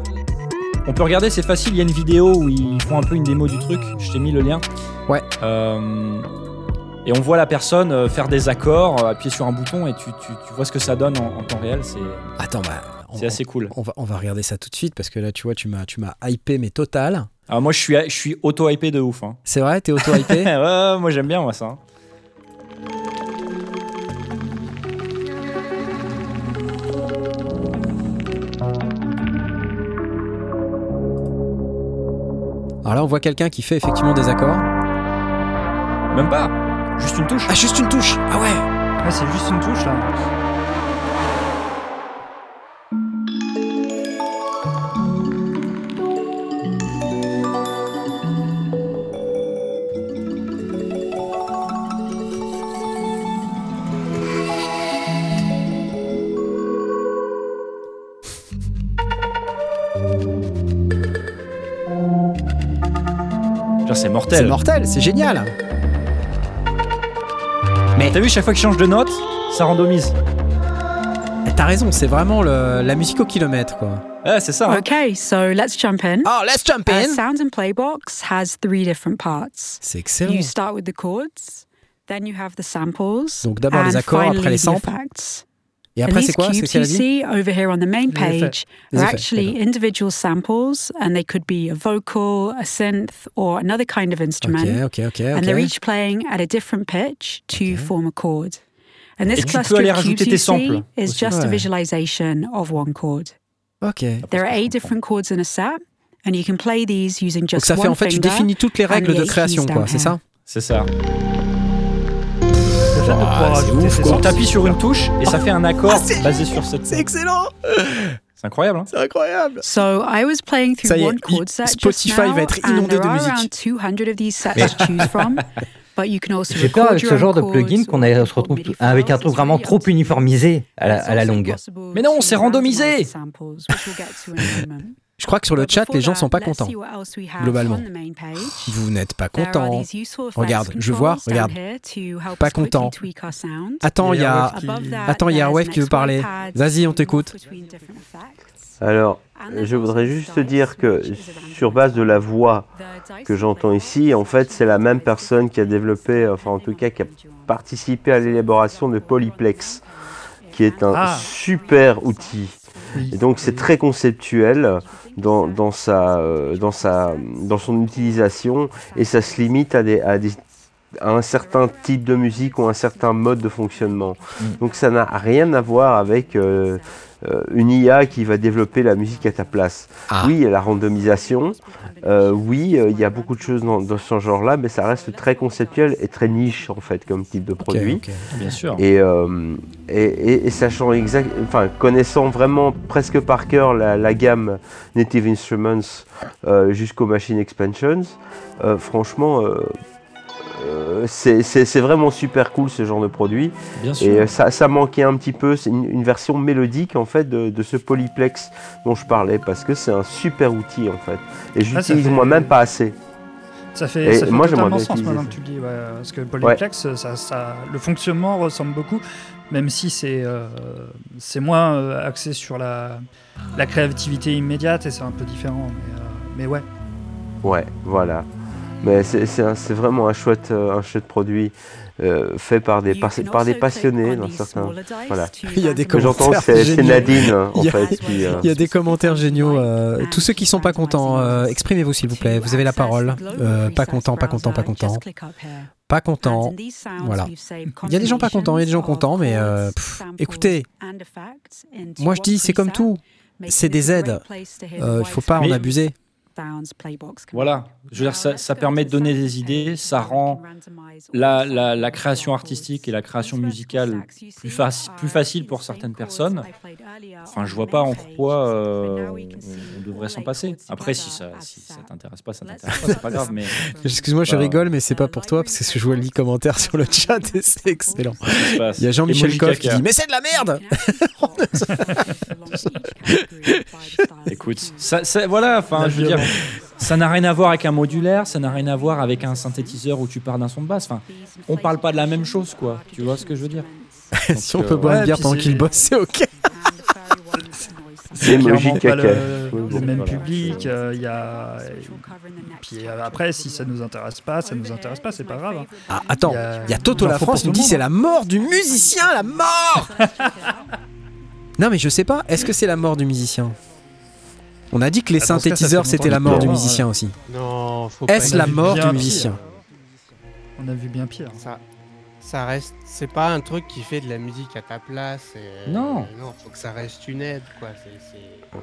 On peut regarder, c'est facile. Il y a une vidéo où ils font un peu une démo du truc. Je t'ai mis le lien. Ouais. Euh, et on voit la personne euh, faire des accords, euh, appuyer sur un bouton et tu, tu- tu vois ce que ça donne en, en temps réel. C'est Attends, bah, on, c'est assez cool. on va, on va regarder ça tout de suite parce que là, tu vois, tu m'as, tu m'as hypé, mais total. Alors moi, je suis, je suis auto-hypé de ouf. Hein. C'est vrai, t'es auto-hypé? [laughs] Ouais, ouais, moi j'aime bien moi ça. hein. Alors là, on voit quelqu'un qui fait effectivement des accords. Même pas. Juste une touche. Ah, juste une touche Ah ouais Ah, c'est juste une touche là. Genre, c'est C'est mortel. mortel, c'est génial T'as vu, chaque fois que je change de note, ça randomise. Eh, T'as raison, c'est vraiment le- la musique au kilomètre, quoi. Ouais, c'est ça. hein. Okay, so let's jump in. Oh, let's jump Uh, in Sound and Playbox has three different parts. C'est excellent. You start with the chords, then you have the samples, Donc d'abord les and accords, après finally les the samples. effects. Et après, c'est these quoi cubes ce you see over here on the main page Les are effets, actually d'accord. individual samples, and they could be a vocal, a synth, or another kind of instrument. Ok, ok, ok, And they're each playing at a different pitch to Okay. form a chord. And this Et cluster of cubes you see is aussi. just a visualization of one chord. Ok. There are eight different chords in a set, and you can play these using Donc just ça fait one en fait, tu finger. définis toutes les and règles the de eight création, keys quoi, down c'est ça C'est ça. Le fait de pouvoir c'est rajouter ouf, ses quoi. On samples, t'appuie sur une touche et ça fait un accord Ah, basé sur cette. C'est excellent C'est incroyable. Hein C'est incroyable So I was playing through Ça y est, one chord set Spotify now, va être inondé there de are musique. around 200 of these sets to choose from. [laughs] But you can also J'ai peur avec ce genre de plugin qu'on se retrouve avec un truc vraiment trop uniformisé à la, à la longue. Mais non, c'est randomisé. Je crois que sur le chat, les gens that, sont pas contents. globalement. Vous n'êtes pas content. Regarde, je vois, regarde. Pas content. Attends, il y a... Attends, il y a an qui veut parler. Vas-y, on t'écoute. Alors, je voudrais juste dire que sur base de la voix que j'entends ici, en fait, c'est la même personne qui a développé, enfin en tout cas qui a participé à l'élaboration de Polyplex, qui est un Ah. super outil. Et donc c'est très conceptuel dans, dans, sa, euh, dans, sa, dans son utilisation et ça se limite à, des, à, des, à un certain type de musique ou un certain mode de fonctionnement. Mm. Donc ça n'a rien à voir avec euh, euh, une IA qui va développer la musique à ta place. Ah. Oui, il y a la randomisation, euh, oui, euh, il y a beaucoup de choses dans, dans ce genre-là, mais ça reste très conceptuel et très niche en fait comme type de produit. Bien sûr. Et, et, et- et sachant exact, enfin connaissant vraiment presque par cœur la, la gamme Native Instruments jusqu'aux Machine Expansions, franchement, euh, c'est vraiment super cool ce genre de produit. Bien Et sûr. euh, ça, ça manquait un petit peu, c'est une, une version mélodique en fait de, de ce polyplex dont je parlais parce que c'est un super outil en fait. Et ça j'utilise fait- moi-même pas assez. Ça fait, Et ça fait moi, j'aimerais totalement bien sens maintenant que tu le dis, ouais, parce que Polyplex, ça, ça, le fonctionnement ressemble beaucoup, même si c'est euh, c'est moins euh, axé sur la, la créativité immédiate et c'est un peu différent. Mais, euh, mais ouais, Ouais, voilà. Mais c'est vraiment un chouette, euh, un chouette produit euh, fait par des, par, par passionnés dans certains. voilà. Il y a des j'entends, commentaires c'est. Nadine en Il y a- fait qui. euh, Il y a des commentaires géniaux. euh, tous ceux qui sont pas contents, euh, exprimez-vous s'il vous plaît. Vous avez la parole. Euh, pas content, pas content, pas content. Pas content. Voilà. Il y a des gens pas contents, il y a des gens contents, mais euh, pff, écoutez, moi je dis c'est comme tout. c'est des aides. Euh, il faut pas en Mais- abuser. Voilà. Je veux dire, ça, ça permet de donner des idées, ça rend la, la, la création artistique et la création musicale plus, faci- plus facile pour certaines personnes. Enfin, je vois pas en quoi euh, on, devrait s'en passer. Après, si ça, si ça t'intéresse pas, ça t'intéresse pas, c'est pas grave. Mais [laughs] Excuse-moi, je rigole, mais c'est pas pour toi parce que je vois les commentaires sur le chat et c'est excellent. Il y a Jean-Michel Coff qui dit Mais c'est de la merde [laughs] Écoute, ça, ça- voilà, enfin, je veux dire, [laughs] ça n'a rien à voir avec un modulaire, ça n'a rien à voir avec un synthétiseur où tu pars d'un son de basse. Enfin, on parle pas de la même chose, quoi. Tu vois ce que je veux dire [laughs] Si on peut euh, boire une ouais, bière pendant c'est- qu'il bosse, c'est ok. [laughs] c'est clairement pas le, Oui, le même public. euh, Il y a. Puis euh, après, si ça nous intéresse pas, ça nous intéresse pas, c'est pas grave. hein. Ah, attends, Il y a- il y a Toto la France nous dit c'est la mort du musicien, la mort Non mais je sais pas, est-ce que c'est la mort du musicien? On a dit que les Ah, synthétiseurs c'était la mort du musicien aussi. Non, faut pas. Est-ce On a la vu mort bien du pire. musicien On a vu bien pire. Ça, ça reste. C'est pas un truc qui fait de la musique à ta place. et- Non. Non, faut que ça reste une aide, quoi. C'est.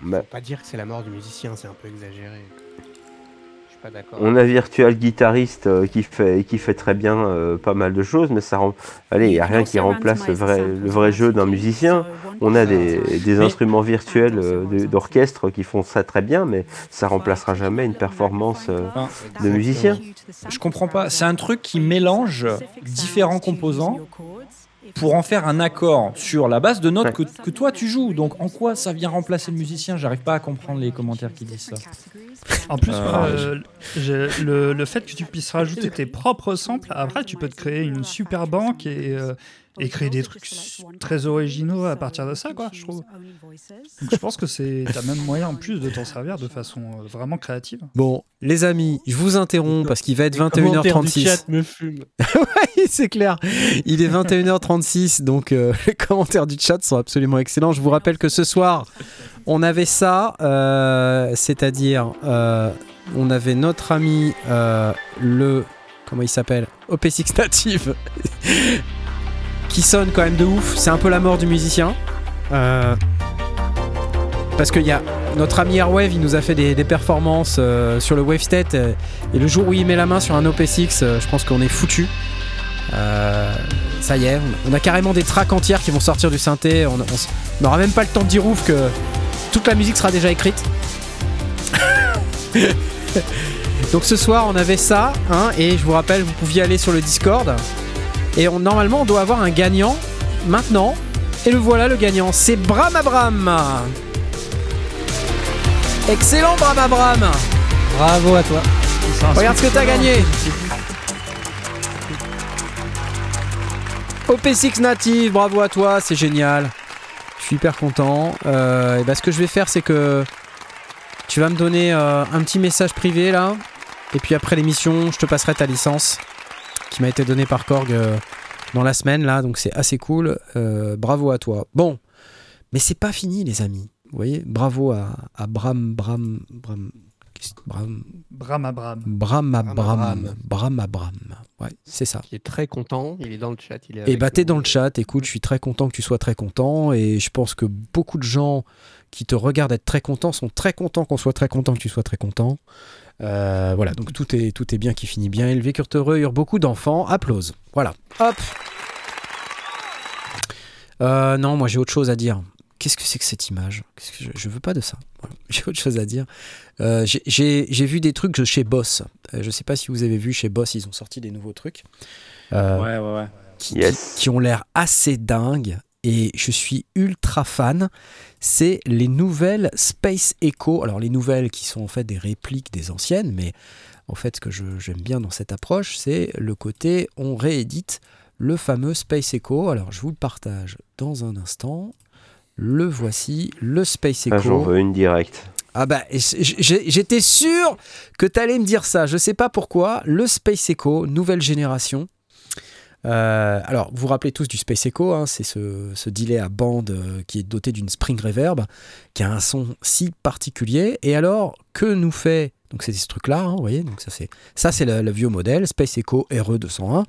Bah, Faut pas dire que c'est la mort du musicien, c'est un peu exagéré. Je suis pas d'accord. on a Virtual Guitariste euh, qui fait qui fait très bien euh, pas mal de choses, mais ça rem- allez, il y a rien qui remplace le vrai le vrai jeu d'un musicien. On a des, instruments virtuels euh, d'orchestre qui font ça très bien, mais ça remplacera jamais une performance euh, de musicien. Je comprends pas. C'est un truc qui mélange différents composants pour en faire un accord sur la base de notes que, que toi tu joues. Donc en quoi ça vient remplacer le musicien? J'arrive pas à comprendre les commentaires qui disent ça. En plus, Euh, euh, le, le fait que tu puisses rajouter tes propres samples, après, tu peux te créer une super banque et, euh, et créer des trucs très originaux à partir de ça, quoi, je trouve. Donc, je pense que c'est t'as même moyen en plus de t'en [laughs] servir de façon euh, vraiment créative. Bon, les amis, je vous interromps parce qu'il va être Les commentaires du 21h36. chat me fument. [laughs] Oui, c'est clair. Il est 21h36, donc euh, [laughs] les commentaires du chat sont absolument excellents. Je vous rappelle que ce soir, on avait ça, euh, c'est-à-dire, euh, on avait notre ami, euh, le. Comment il s'appelle OP6 Native, qui sonne quand même de ouf. C'est un peu la mort du musicien. Euh, parce qu'il y notre ami Airwave, il nous a fait des, performances euh, sur le Wavestate. euh, et le jour où il met la main sur un OP6, euh, je pense qu'on est foutu. Ça y est, on a carrément des tracks entières qui vont sortir du synthé. On n'aura même pas le temps de dire ouf que toute la musique sera déjà écrite. [laughs] Donc ce soir, on avait ça, hein, et je vous rappelle, vous pouviez aller sur le Discord. Et on, normalement, on doit avoir un gagnant maintenant. Et le voilà, le gagnant, c'est Bram Abram. Excellent, Bram Abram. Bravo à toi. Regarde ce que t'as gagné. OP6 Native, bravo à toi, c'est génial. Je suis hyper content. Euh, et ben, ce que je vais faire, c'est que tu vas me donner euh, un petit message privé là. Et puis après l'émission, je te passerai ta licence qui m'a été donnée par Korg euh, dans la semaine là. Donc c'est assez cool. Euh, bravo à toi. Bon, mais c'est pas fini, les amis. Vous voyez, bravo à, à Bram, Bram, Bram, Bram, Bram Abram. Bram Abram. Bram Abram. Ouais, c'est ça. Qui est très content. Il est dans le chat. Il est Et avec bah t'es dans le chat, écoute, je suis très content que tu sois très content et je pense que beaucoup de gens qui te regardent être très contents sont très contents qu'on soit très content que tu sois très content. Euh, voilà, donc tout est, tout est bien qui finit bien. Élevé, cœur heureux, eurent beaucoup d'enfants. Applause. Voilà. Hop. Euh, non, moi j'ai autre chose à dire. Qu'est-ce que c'est que cette image? Que je, je veux pas de ça. Voilà. [laughs] J'ai autre chose à dire. Euh, j'ai- vu des trucs chez Boss. Je sais pas si vous avez vu chez Boss, ils ont sorti des nouveaux trucs. Ouais, ouais, ouais. qui, Yes. qui- qui ont l'air assez dingues et je suis ultra fan. C'est les nouvelles Space Echo. Alors les nouvelles qui sont en fait des répliques des anciennes, mais en fait ce que j'aime bien dans cette approche, c'est le côté on réédite le fameux Space Echo. Alors je vous le partage dans un instant. Le voici, le Space Ah, J'en Echo. veux une directe. Ah bah, j- j'étais sûr que t'allais me dire ça. Je sais pas pourquoi. Le Space Echo, nouvelle génération. Euh, alors, vous vous rappelez tous du Space Echo, hein, c'est ce, ce delay à bande euh, qui est doté d'une spring reverb, qui a un son si particulier. Et alors, que nous fait donc c'est ce truc-là, hein, vous voyez, donc ça c'est ça c'est le, vieux modèle Space Echo RE201,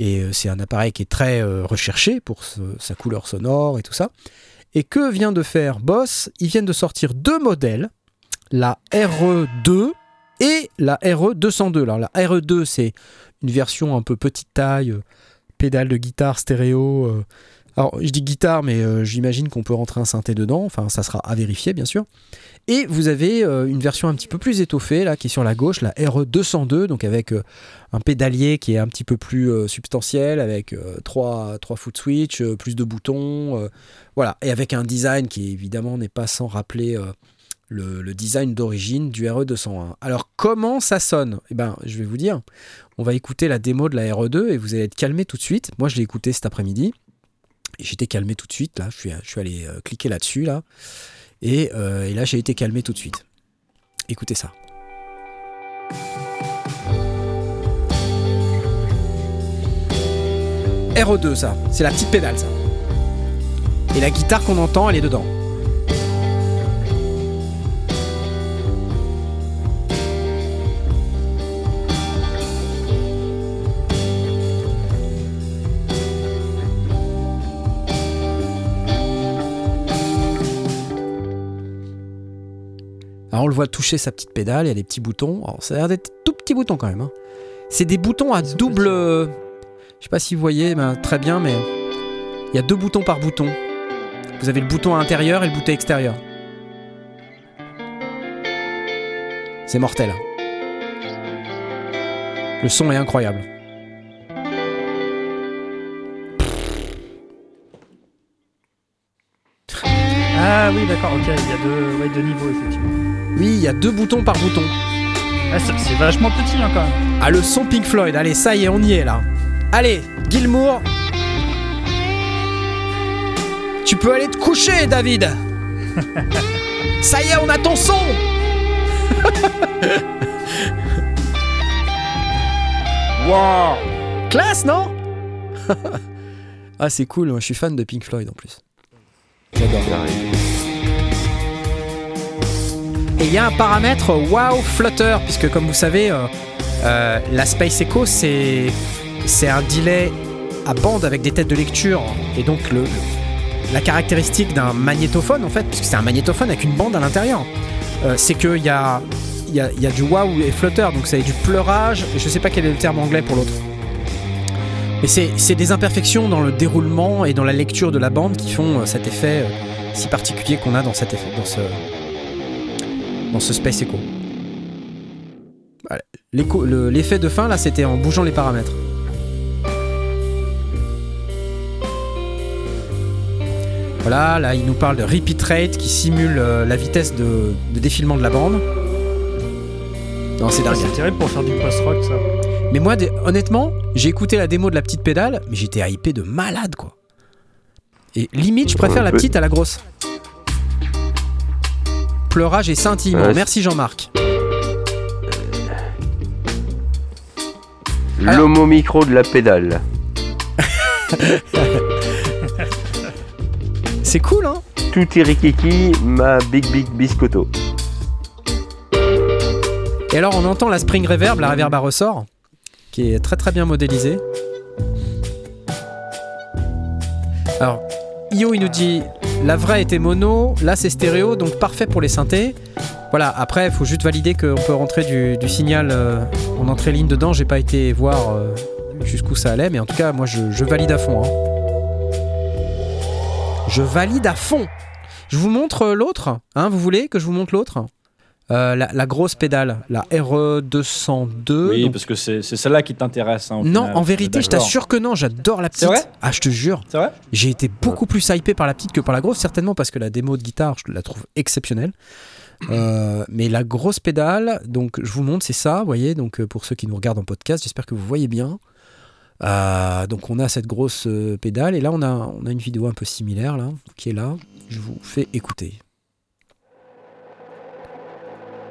et euh, c'est un appareil qui est très recherché pour sa couleur sonore et tout ça. Et que vient de faire Boss? Ils viennent de sortir deux modèles, la RE2 et la RE202. Alors la RE2, c'est une version un peu petite taille, pédale de guitare stéréo. euh. Alors je dis guitare, mais euh, j'imagine qu'on peut rentrer un synthé dedans. Enfin, ça sera à vérifier, bien sûr. Et vous avez euh, une version un petit peu plus étoffée, là, qui est sur la gauche, la RE202, donc avec un pédalier qui est un petit peu plus substantiel, avec trois, trois foot switch, plus de boutons, voilà, et avec un design qui évidemment n'est pas sans rappeler le, design d'origine du RE201. Alors comment ça sonne? Eh ben, je vais vous dire, on va écouter la démo de la RE2 et vous allez être calmé tout de suite. Moi, je l'ai écouté cet après-midi. J'étais calmé tout de suite, là. Je suis, je suis allé euh, cliquer là-dessus, là. Et, euh, et là, j'ai été calmé tout de suite. Écoutez ça. RE2, ça. C'est la petite pédale, ça. Et la guitare qu'on entend, elle est dedans. Alors on le voit toucher sa petite pédale, il y a des petits boutons. Alors ça a l'air d'être tout petits boutons quand même. hein. C'est des boutons à double. euh, Je sais pas si vous voyez, ben, très bien, mais il y a deux boutons par bouton. Vous avez le bouton intérieur et le bouton extérieur. C'est mortel. Le son est incroyable. Ah oui, d'accord, ok, il y a deux, ouais, deux niveaux, effectivement. Oui, il y a deux boutons par bouton. Ah, c'est c'est vachement petit, hein, quand même. Ah, le son Pink Floyd. Allez, ça y est, on y est là. Allez, Gilmour. Tu peux aller te coucher, David. [laughs] ça y est, on a ton son. [laughs] Wow Classe, non? [laughs] Ah, c'est cool. Moi, je suis fan de Pink Floyd en plus. J'adore. Il y a un paramètre Wow Flutter, puisque comme vous savez, euh, euh, la Space Echo, c'est un delay à bande avec des têtes de lecture. Et donc, le, la caractéristique d'un magnétophone, en fait, puisque c'est un magnétophone avec une bande à l'intérieur, euh, c'est qu'il y a, y, a, y a du wow et flutter, donc c'est du pleurage, je sais pas quel est le terme anglais pour l'autre. Mais c'est c'est des imperfections dans le déroulement et dans la lecture de la bande qui font cet effet si particulier qu'on a dans cet effet, dans ce, dans ce Space Echo. Voilà. L'écho- le- L'effet de fin là, c'était en bougeant les paramètres. Voilà, là il nous parle de repeat rate qui simule euh, la vitesse de, de défilement de la bande. Non, c'est dingue. c'est terrible pour faire du post-rock, ça. Mais moi, honnêtement, j'ai écouté la démo de la petite pédale, mais j'étais hypé de malade, quoi. Et limite, je préfère la petite à la grosse. Pleurage et scintillement. Ouais, Merci Jean-Marc. Alors- L'homo micro de la pédale. [laughs] C'est cool, hein? Tout rikiki, ma big big biscotto. Et alors, on entend la spring reverb, la reverb à ressort, qui est très très bien modélisée. Alors, Io, il nous dit la vraie était mono, là c'est stéréo, donc parfait pour les synthés. Voilà, après, il faut juste valider qu'on peut rentrer du, signal euh, en entrée ligne dedans. J'ai pas été voir euh, jusqu'où ça allait, mais en tout cas, moi je, je valide à fond. hein. Je valide à fond. Je vous montre euh, l'autre. Hein, vous voulez que je vous montre l'autre? Euh, la, la grosse pédale, la RE202. Oui, donc- parce que c'est celle-là qui t'intéresse. hein, non, final, en vérité, je t'assure que non, j'adore la C'est petite. vrai ah, je te jure. C'est vrai J'ai été beaucoup plus hypé par la petite que par la grosse, certainement parce que la démo de guitare, je la trouve exceptionnelle. Euh, mais la grosse pédale, donc je vous montre, c'est ça, vous voyez, donc euh, pour ceux qui nous regardent en podcast, j'espère que vous voyez bien. Euh, donc on a cette grosse pédale et là on a, on a une vidéo un peu similaire là, qui est là. Je vous fais écouter.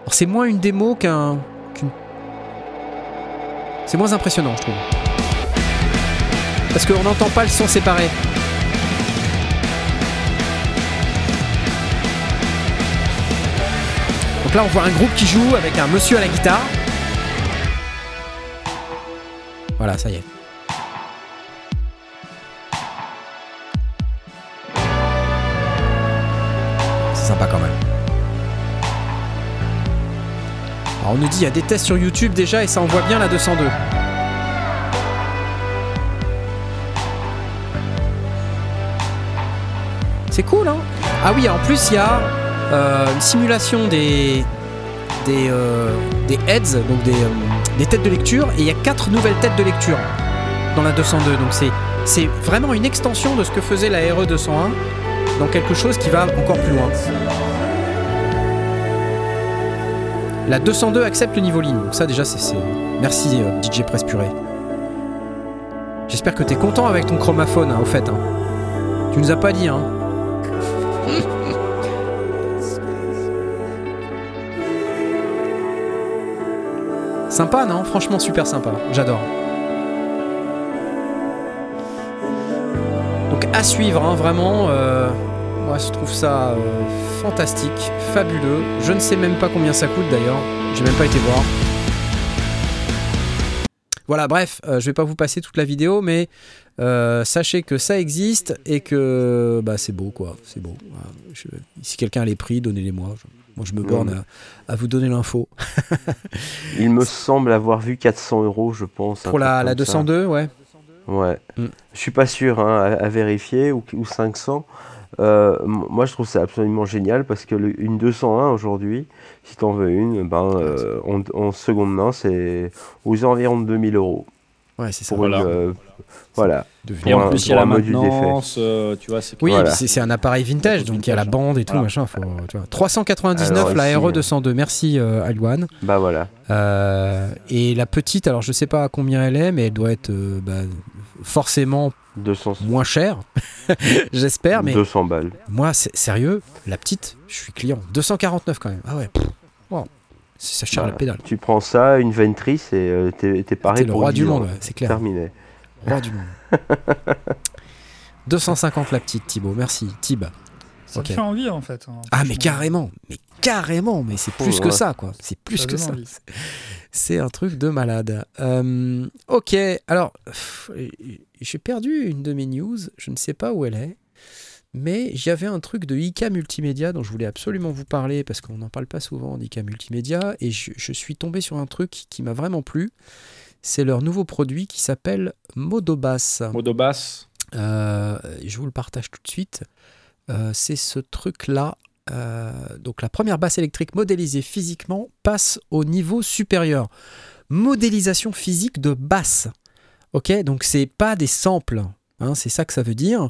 Alors c'est moins une démo qu'un... C'est moins impressionnant je trouve. Parce qu'on n'entend pas le son séparé. Donc là, on voit un groupe qui joue avec un monsieur à la guitare. Voilà, ça y est. C'est sympa quand même. Alors on nous dit il y a des tests sur YouTube déjà et ça envoie bien la 202. C'est cool, hein? Ah oui, en plus, il y a euh, une simulation des, des, euh, des heads, donc des, euh, des têtes de lecture, et il y a quatre nouvelles têtes de lecture dans la 202. Donc c'est, c'est vraiment une extension de ce que faisait la RE 201 dans quelque chose qui va encore plus loin. La 202 accepte le niveau ligne, donc ça déjà c'est... Merci euh, DJ Press Purée. J'espère que t'es content avec ton chromaphone, hein, au fait. hein. Tu nous as pas dit, hein. Sympa, non? Franchement, super sympa. J'adore. Donc à suivre, hein, vraiment. euh, moi, je trouve ça euh, fantastique, fabuleux. Je ne sais même pas combien ça coûte d'ailleurs. J'ai même pas été voir. Voilà, bref, euh, je vais pas vous passer toute la vidéo, mais euh, sachez que ça existe et que bah, c'est beau, quoi. C'est beau. Voilà. Je- si quelqu'un a les prix, donnez-les-moi. Je- moi, je me borne à, à vous donner l'info. [laughs] Il me semble avoir vu 400 euros, je pense. Pour la, truc la comme ça. 202, ouais. Ouais. Mm. Je suis pas sûr hein, à, à vérifier ou, ou 500. Euh, moi, je trouve ça absolument génial parce que le- une 201 aujourd'hui, si t'en veux une, ben, euh, en, en seconde main, c'est aux environs de 2000 euros. Ouais, c'est ça. Pour Voilà. une, euh, voilà. Et Pour en un- plus, il y a la maintenance, euh, tu vois, c'est Oui, Voilà. c'est c'est un appareil vintage, donc il y a la bande et tout, voilà. machin. Faut, tu vois. 399, Alors, la ici, RE euh, 202. Merci, euh, Alwan. Bah voilà. Euh, et la petite, alors je sais pas à combien elle est, mais elle doit être euh, bah, forcément 200, moins chère, [laughs] j'espère. Mais 200 balles. moi, c'est sérieux, la petite, je suis client. 249 quand même. Ah ouais. wow. C'est ça cher Voilà. la pédale. Tu prends ça, une ventrice et euh, t'es paré C'est le pour roi 10 du monde, ouais, c'est clair. Terminé. Roi du monde. [laughs] 250 la petite, Thibaut. Merci, Thib. Ça te fait envie en fait. hein, Ah mais carrément, mais carrément, mais c'est plus que ça quoi, c'est plus que ça. [laughs] C'est un truc de malade. Euh, ok, alors j'ai perdu une de mes news, je ne sais pas où elle est, mais j'avais un truc de IK Multimédia dont je voulais absolument vous parler parce qu'on n'en parle pas souvent d'IK Multimédia et je, je suis tombé sur un truc qui m'a vraiment plu. C'est leur nouveau produit qui s'appelle Modobas. Modo basse. Euh, je vous le partage tout de suite. Euh, c'est ce truc-là. Euh, donc la première basse électrique modélisée physiquement passe au niveau supérieur. Modélisation physique de basse. Ok, donc c'est pas des samples. hein, c'est ça que ça veut dire.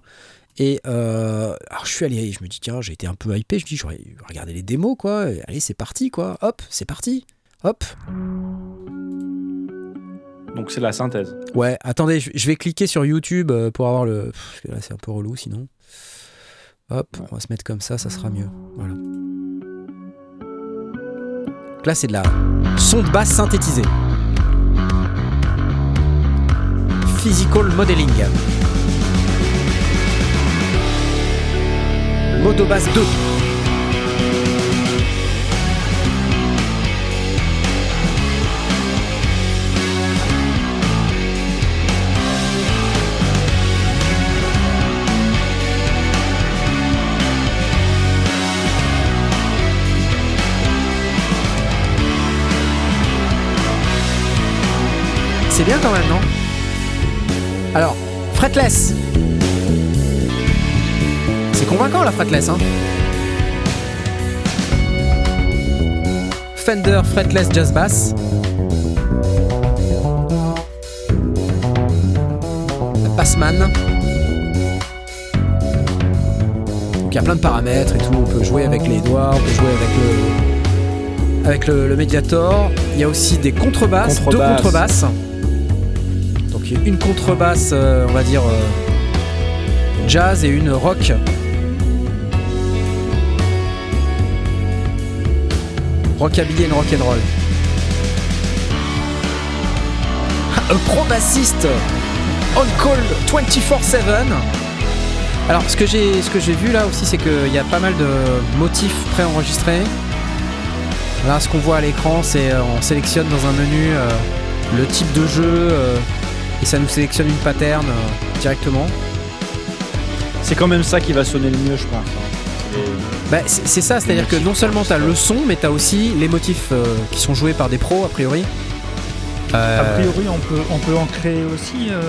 Et euh, alors je suis allé, je me dis tiens, j'ai été un peu hypé. Je dis j'aurais regardé les démos quoi. Et allez, c'est parti quoi. Hop, c'est parti. Hop. Donc c'est la synthèse. Ouais, attendez, je vais cliquer sur YouTube euh, pour avoir le. Pff, Parce que là, c'est un peu relou sinon. Hop, on va se mettre comme ça, ça sera mieux. Voilà. Donc Là, c'est de la son de basse synthétisé. Physical modeling. Modobass 2. C'est bien quand même, non Alors, fretless. C'est convaincant la fretless, hein Fender fretless jazz bass. La Bassman. Donc il y a plein de paramètres et tout. On peut jouer avec les doigts, on peut jouer avec le, avec le, le Mediator. Il y a aussi des contrebasses, deux Contrebasses. Une contrebasse, euh, on va dire euh, jazz et une rock. Rockabilly and rock'n'roll. [laughs] Un pro bassiste on call 24/7. Alors ce que j'ai vu là aussi c'est qu'il y a pas mal de motifs préenregistrés. Là ce qu'on voit à l'écran c'est euh, on sélectionne dans un menu le type de jeu et ça nous sélectionne une pattern euh, directement. C'est quand même ça qui va sonner le mieux, je pense. hein. C'est- Bah, c'est ça, c'est-à-dire que non seulement tu as le son, mais tu as aussi les motifs euh, qui sont joués par des pros a priori. Euh, A priori, on peut, on peut en créer aussi. euh,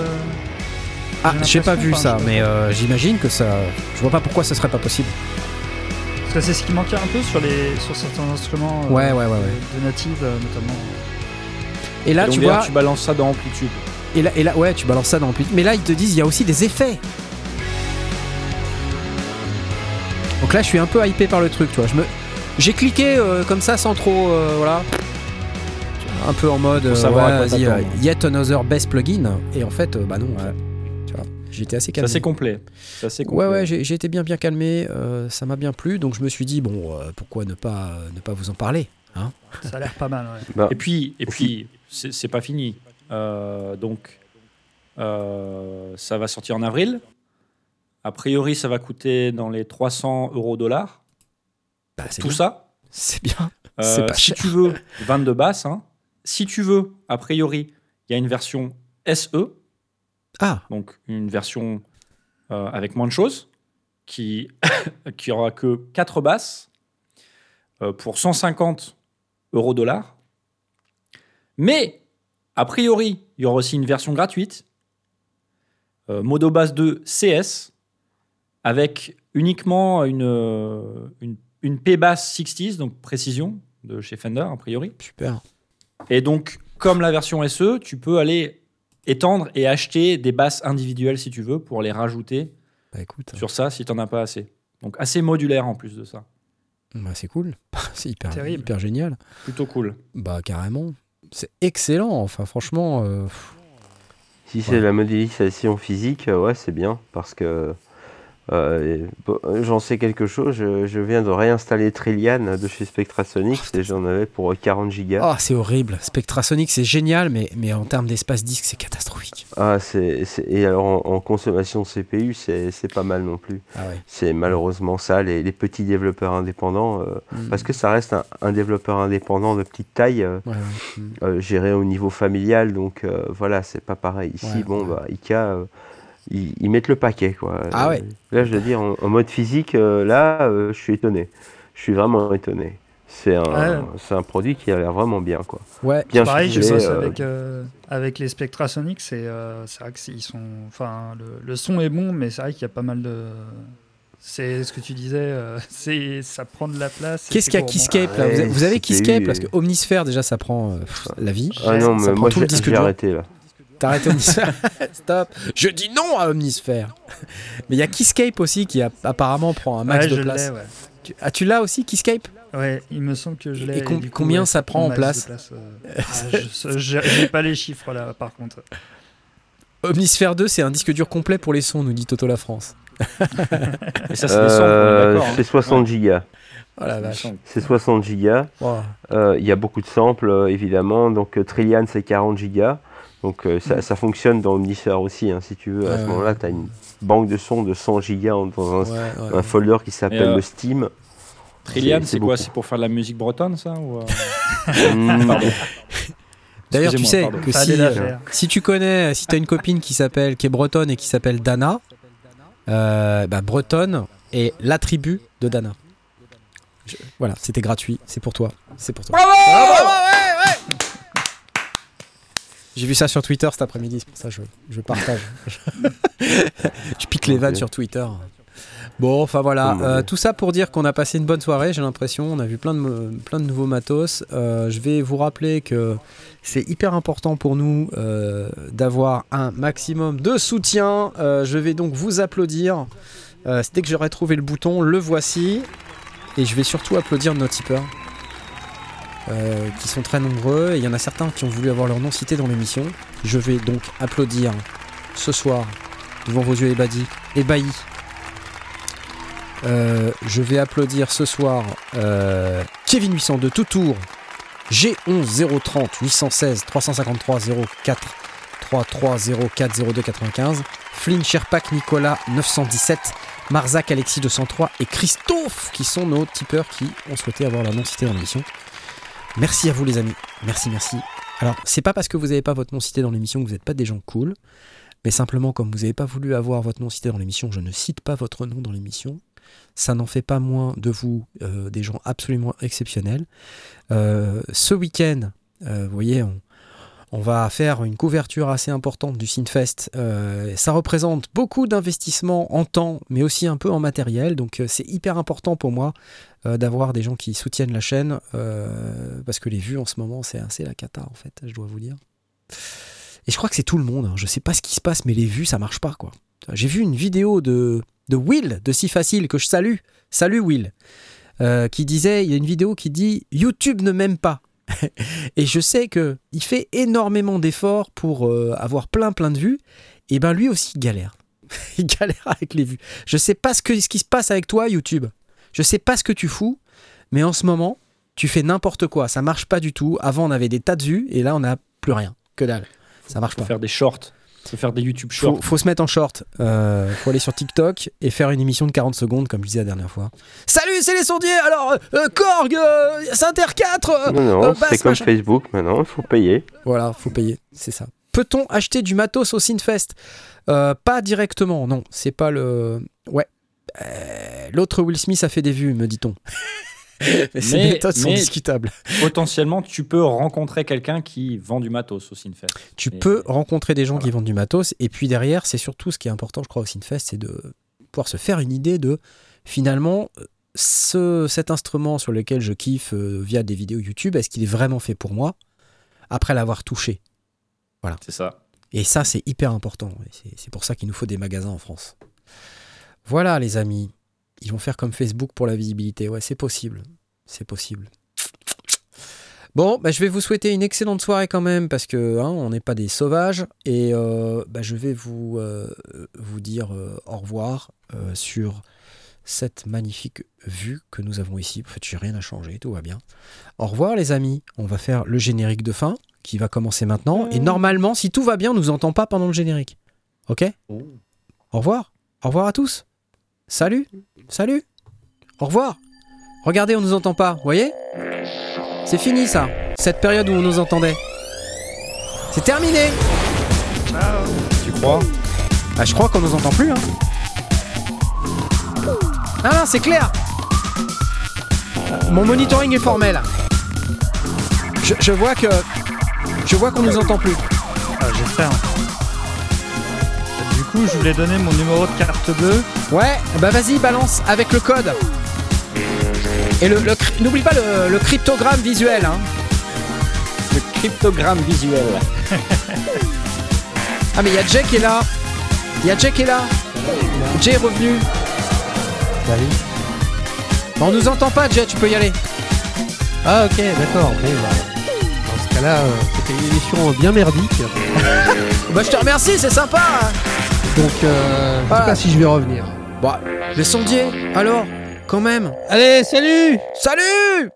ah, j'ai pas vu enfin, ça, mais euh, j'imagine que ça. Je vois pas pourquoi ça serait pas possible. Parce que c'est ce qui manquait un peu sur, les, sur certains instruments euh, Ouais, ouais, ouais, ouais. de, native, euh, notamment. Et là, Donc, tu vois, tu balances ça dans Amplitude. Et là, et là, ouais, tu balances ça dans le Mais là, ils te disent, il y a aussi des effets. Donc là, je suis un peu hypé par le truc, tu vois. Je me, j'ai cliqué euh, comme ça sans trop, euh, voilà, un peu en mode, euh, savoir ouais, vas-y, euh, yet another best plugin. Et en fait, euh, bah non. ouais. J'ai été assez C'est calmé. assez complet. C'est assez Ouais, complet. ouais, j'ai j'ai été bien, bien calmé. euh, ça m'a bien plu. Donc je me suis dit, bon, euh, pourquoi ne pas, euh, ne pas vous en parler hein Ça a l'air pas mal. Ouais. Bah, Et puis, et puis c'est c'est pas fini. Euh, donc, euh, ça va sortir en avril. A priori, ça va coûter dans les 300 euros dollars. Bah, Tout bien. ça. C'est bien. Euh, pas si cher. tu veux 22 basses, hein. si tu veux, a priori, il y a une version SE, Ah, donc une version euh, avec moins de choses, qui, [coughs] qui aura que 4 basses euh, pour 150 euros dollars. Mais, a priori, il y aura aussi une version gratuite, euh, Modo Bass 2 CS, avec uniquement une, euh, une, une P basse 60s, donc précision, de chez Fender, a priori. super. Et donc, comme la version SE, tu peux aller étendre et acheter des basses individuelles si tu veux pour les rajouter Bah écoute, sur ça si tu n'en as pas assez. Donc, assez modulaire en plus de ça. bah, c'est cool. [laughs] c'est hyper, hyper génial. Plutôt cool. Bah carrément. C'est excellent. Enfin, franchement, euh, Si c'est la modélisation physique, euh, ouais, c'est bien parce que euh, bon, j'en sais quelque chose. Je, je viens de réinstaller Trillian de chez Spectrasonics et j'en avais pour 40 gigas. ah, c'est horrible. Spectrasonic, c'est génial, mais, mais en termes d'espace disque, c'est catastrophique. Ah, c'est, et alors en, en consommation CPU, c'est, c'est pas mal non plus. Ah ouais. C'est malheureusement ça, les, les petits développeurs indépendants, euh, Mm. parce que ça reste un, un développeur indépendant de petite taille, euh, Ouais, ouais. Mm. euh, géré au niveau familial, donc voilà, c'est pas pareil. Ici, bon, bah, euh, ils, ils mettent le paquet, quoi. Ah ouais. Là, je veux dire, en, en mode physique, euh, là, euh, je suis étonné. Je suis vraiment étonné. C'est un, Ouais. c'est un produit qui a l'air vraiment bien, quoi. Ouais, Bien Pareil, je bosse euh, avec, euh, avec les Spectrasonics. C'est euh, c'est vrai que ils sont. Enfin, le, le son est bon, mais c'est vrai qu'il y a pas mal de. C'est ce que tu disais. euh, [laughs] c'est ça prend de la place. Qu'est-ce qu'il y a. Keyscape là? Vous, avez, Ouais, vous avez Keyscape Parce que Omnisphere, déjà, ça prend euh, la vie. Ah non, mais moi, tout le j'ai, disque j'ai dur. arrêté, là. T'as arrêté Omnisphere [laughs] Stop Je dis non à Omnisphere Mais il y a Keyscape aussi qui a- apparemment prend un max Ouais, de je place. ouais. Tu- Ah, tu l'as aussi, Keyscape? Ouais, il me semble que je Et l'ai. com- coup, combien ouais, ça prend en place euh. Ah, je- j'ai pas les chiffres là, par contre. Omnisphere 2, c'est un disque dur complet pour les sons, nous dit Toto La France. [laughs] Et ça, c'est est Euh, d'accord. hein. c'est 60 gigas. Oh. C'est 60 gigas. Euh, Il y a beaucoup de samples, euh, évidemment. Donc, Trillian, c'est 40 gigas. Donc, euh, ça, ça fonctionne dans Omnisphere aussi, hein, si tu veux. À Ouais, ce ouais. moment-là, tu as une banque de sons de 100 gigas en- dans un, Ouais, ouais. un folder qui s'appelle euh, le Steam. Trillian, c'est- quoi? C'est pour faire de la musique bretonne, ça ou, euh, Mm, [laughs] Pardon. D'ailleurs, tu sais pardon. que si, euh, tu connais, si t'as une copine qui s'appelle, qui est bretonne et qui s'appelle Dana, euh, bah, bretonne est l'attribut de Dana. Je- voilà, c'était gratuit, c'est pour toi, c'est pour toi. J'ai vu ça sur Twitter cet après-midi, c'est pour ça que je, je partage. [laughs] je pique les vannes sur Twitter. Bon, enfin voilà, mon euh, tout ça pour dire qu'on a passé une bonne soirée, j'ai l'impression. On a vu plein de, plein de nouveaux matos. Euh, je vais vous rappeler que c'est hyper important pour nous euh, d'avoir un maximum de soutien. Je vais donc vous applaudir. Dès que j'aurai trouvé le bouton, le voici. Et je vais surtout applaudir nos tipeurs. Euh, qui sont très nombreux. Et il y en a certains qui ont voulu avoir leur nom cité dans l'émission. Je vais donc applaudir ce soir, devant vos yeux ébadis, ébahis. Euh, je vais applaudir ce soir euh, Kevin 802 tout tour G11 030 816 353 04 33 04 02 95 Flynn Sherpak Nicolas 917 Marzac Alexis 203 et Christophe qui sont nos tipeurs qui ont souhaité avoir leur nom cité dans l'émission. Merci à vous les amis. Merci, merci. Alors, c'est pas parce que vous n'avez pas votre nom cité dans l'émission que vous n'êtes pas des gens cool, mais simplement comme vous n'avez pas voulu avoir votre nom cité dans l'émission, je ne cite pas votre nom dans l'émission. Ça n'en fait pas moins de vous euh, des gens absolument exceptionnels. Euh, ce week-end, euh, vous voyez, on, on va faire une couverture assez importante du Synfest. Euh, ça représente beaucoup d'investissements en temps, mais aussi un peu en matériel. Donc euh, c'est hyper important pour moi euh, d'avoir des gens qui soutiennent la chaîne, parce que les vues en ce moment, c'est assez la cata, en fait, je dois vous dire. Et je crois que c'est tout le monde. hein. Je sais pas ce qui se passe, mais les vues, ça marche pas, quoi. J'ai vu une vidéo de, Will, de Si Facile, que je salue. Salut Will. qui disait, il y a une vidéo qui dit YouTube ne m'aime pas. [laughs] et je sais que il fait énormément d'efforts pour euh, avoir plein plein de vues. Et ben lui aussi il galère. [laughs] il galère avec les vues. Je sais pas ce, que, ce qui se passe avec toi, YouTube. Je sais pas ce que tu fous, mais en ce moment, tu fais n'importe quoi. Ça marche pas du tout. Avant, on avait des tas de vues, et là, on n'a plus rien. Que dalle. Ça marche Faut pas. faire des shorts. Faut faire des YouTube shorts. Faut, faut se mettre en short. Euh, faut aller sur TikTok et faire une émission de 40 secondes, comme je disais la dernière fois. Salut, c'est les sondiers. Alors, euh, Korg, euh, Inter 4. euh, Non, non, euh, c'est comme machin. Facebook maintenant, il faut payer. Voilà, faut payer, c'est ça. Peut-on acheter du matos au Synfest Euh, Pas directement, non. C'est pas le. Ouais. Euh, L'autre Will Smith a fait des vues, me dit-on. [laughs] mais ces méthodes sont discutables. Potentiellement, tu peux rencontrer quelqu'un qui vend du matos au Sinfest. Tu Et- peux rencontrer des gens qui voilà. vendent du matos, et puis derrière, c'est surtout ce qui est important, je crois, au Synfest, c'est de pouvoir se faire une idée de finalement ce, cet instrument sur lequel je kiffe euh, via des vidéos YouTube, est-ce qu'il est vraiment fait pour moi après l'avoir touché? C'est ça. Et ça, c'est hyper important. C'est pour ça qu'il nous faut des magasins en France. Voilà, les amis. Ils vont faire comme Facebook pour la visibilité. Ouais, c'est possible. C'est possible. Bon, bah, je vais vous souhaiter une excellente soirée quand même, parce que hein, on n'est pas des sauvages. Et euh, bah, je vais vous, euh, vous dire euh, au revoir sur cette magnifique vue que nous avons ici. En fait, j'ai rien à changer, tout va bien. Au revoir, les amis. On va faire le générique de fin qui va commencer maintenant. Et normalement, si tout va bien, on nous entend pas pendant le générique. Ok? Au revoir. Au revoir à tous. Salut. Salut. Au revoir. Regardez, on nous entend pas. Vous voyez? C'est fini ça. Cette période où on nous entendait. C'est terminé. Tu crois? Ah, je crois qu'on nous entend plus. Hein. Ah non, c'est clair. Mon monitoring est formel. Je, je vois que je vois qu'on nous entend plus. Ah, J'espère. Coup, je voulais donner mon numéro de carte bleue. Ouais, bah vas-y, balance avec le code. Et le, n'oublie pas le, le cryptogramme visuel. Hein. Le cryptogramme visuel. Ah mais il y a Jay qui est là. Il y a Jay qui est là. Jay est revenu. Salut. Bah, on nous entend pas, Jay. Tu peux y aller. Ah ok, d'accord. Bon, bah, dans ce cas-là, euh, c'était une émission bien merdique. [laughs] Bah je te remercie, c'est sympa. hein. Donc, euh, je sais pas si je vais revenir. Bah, les sondiers. Alors, quand même. Allez, salut Salut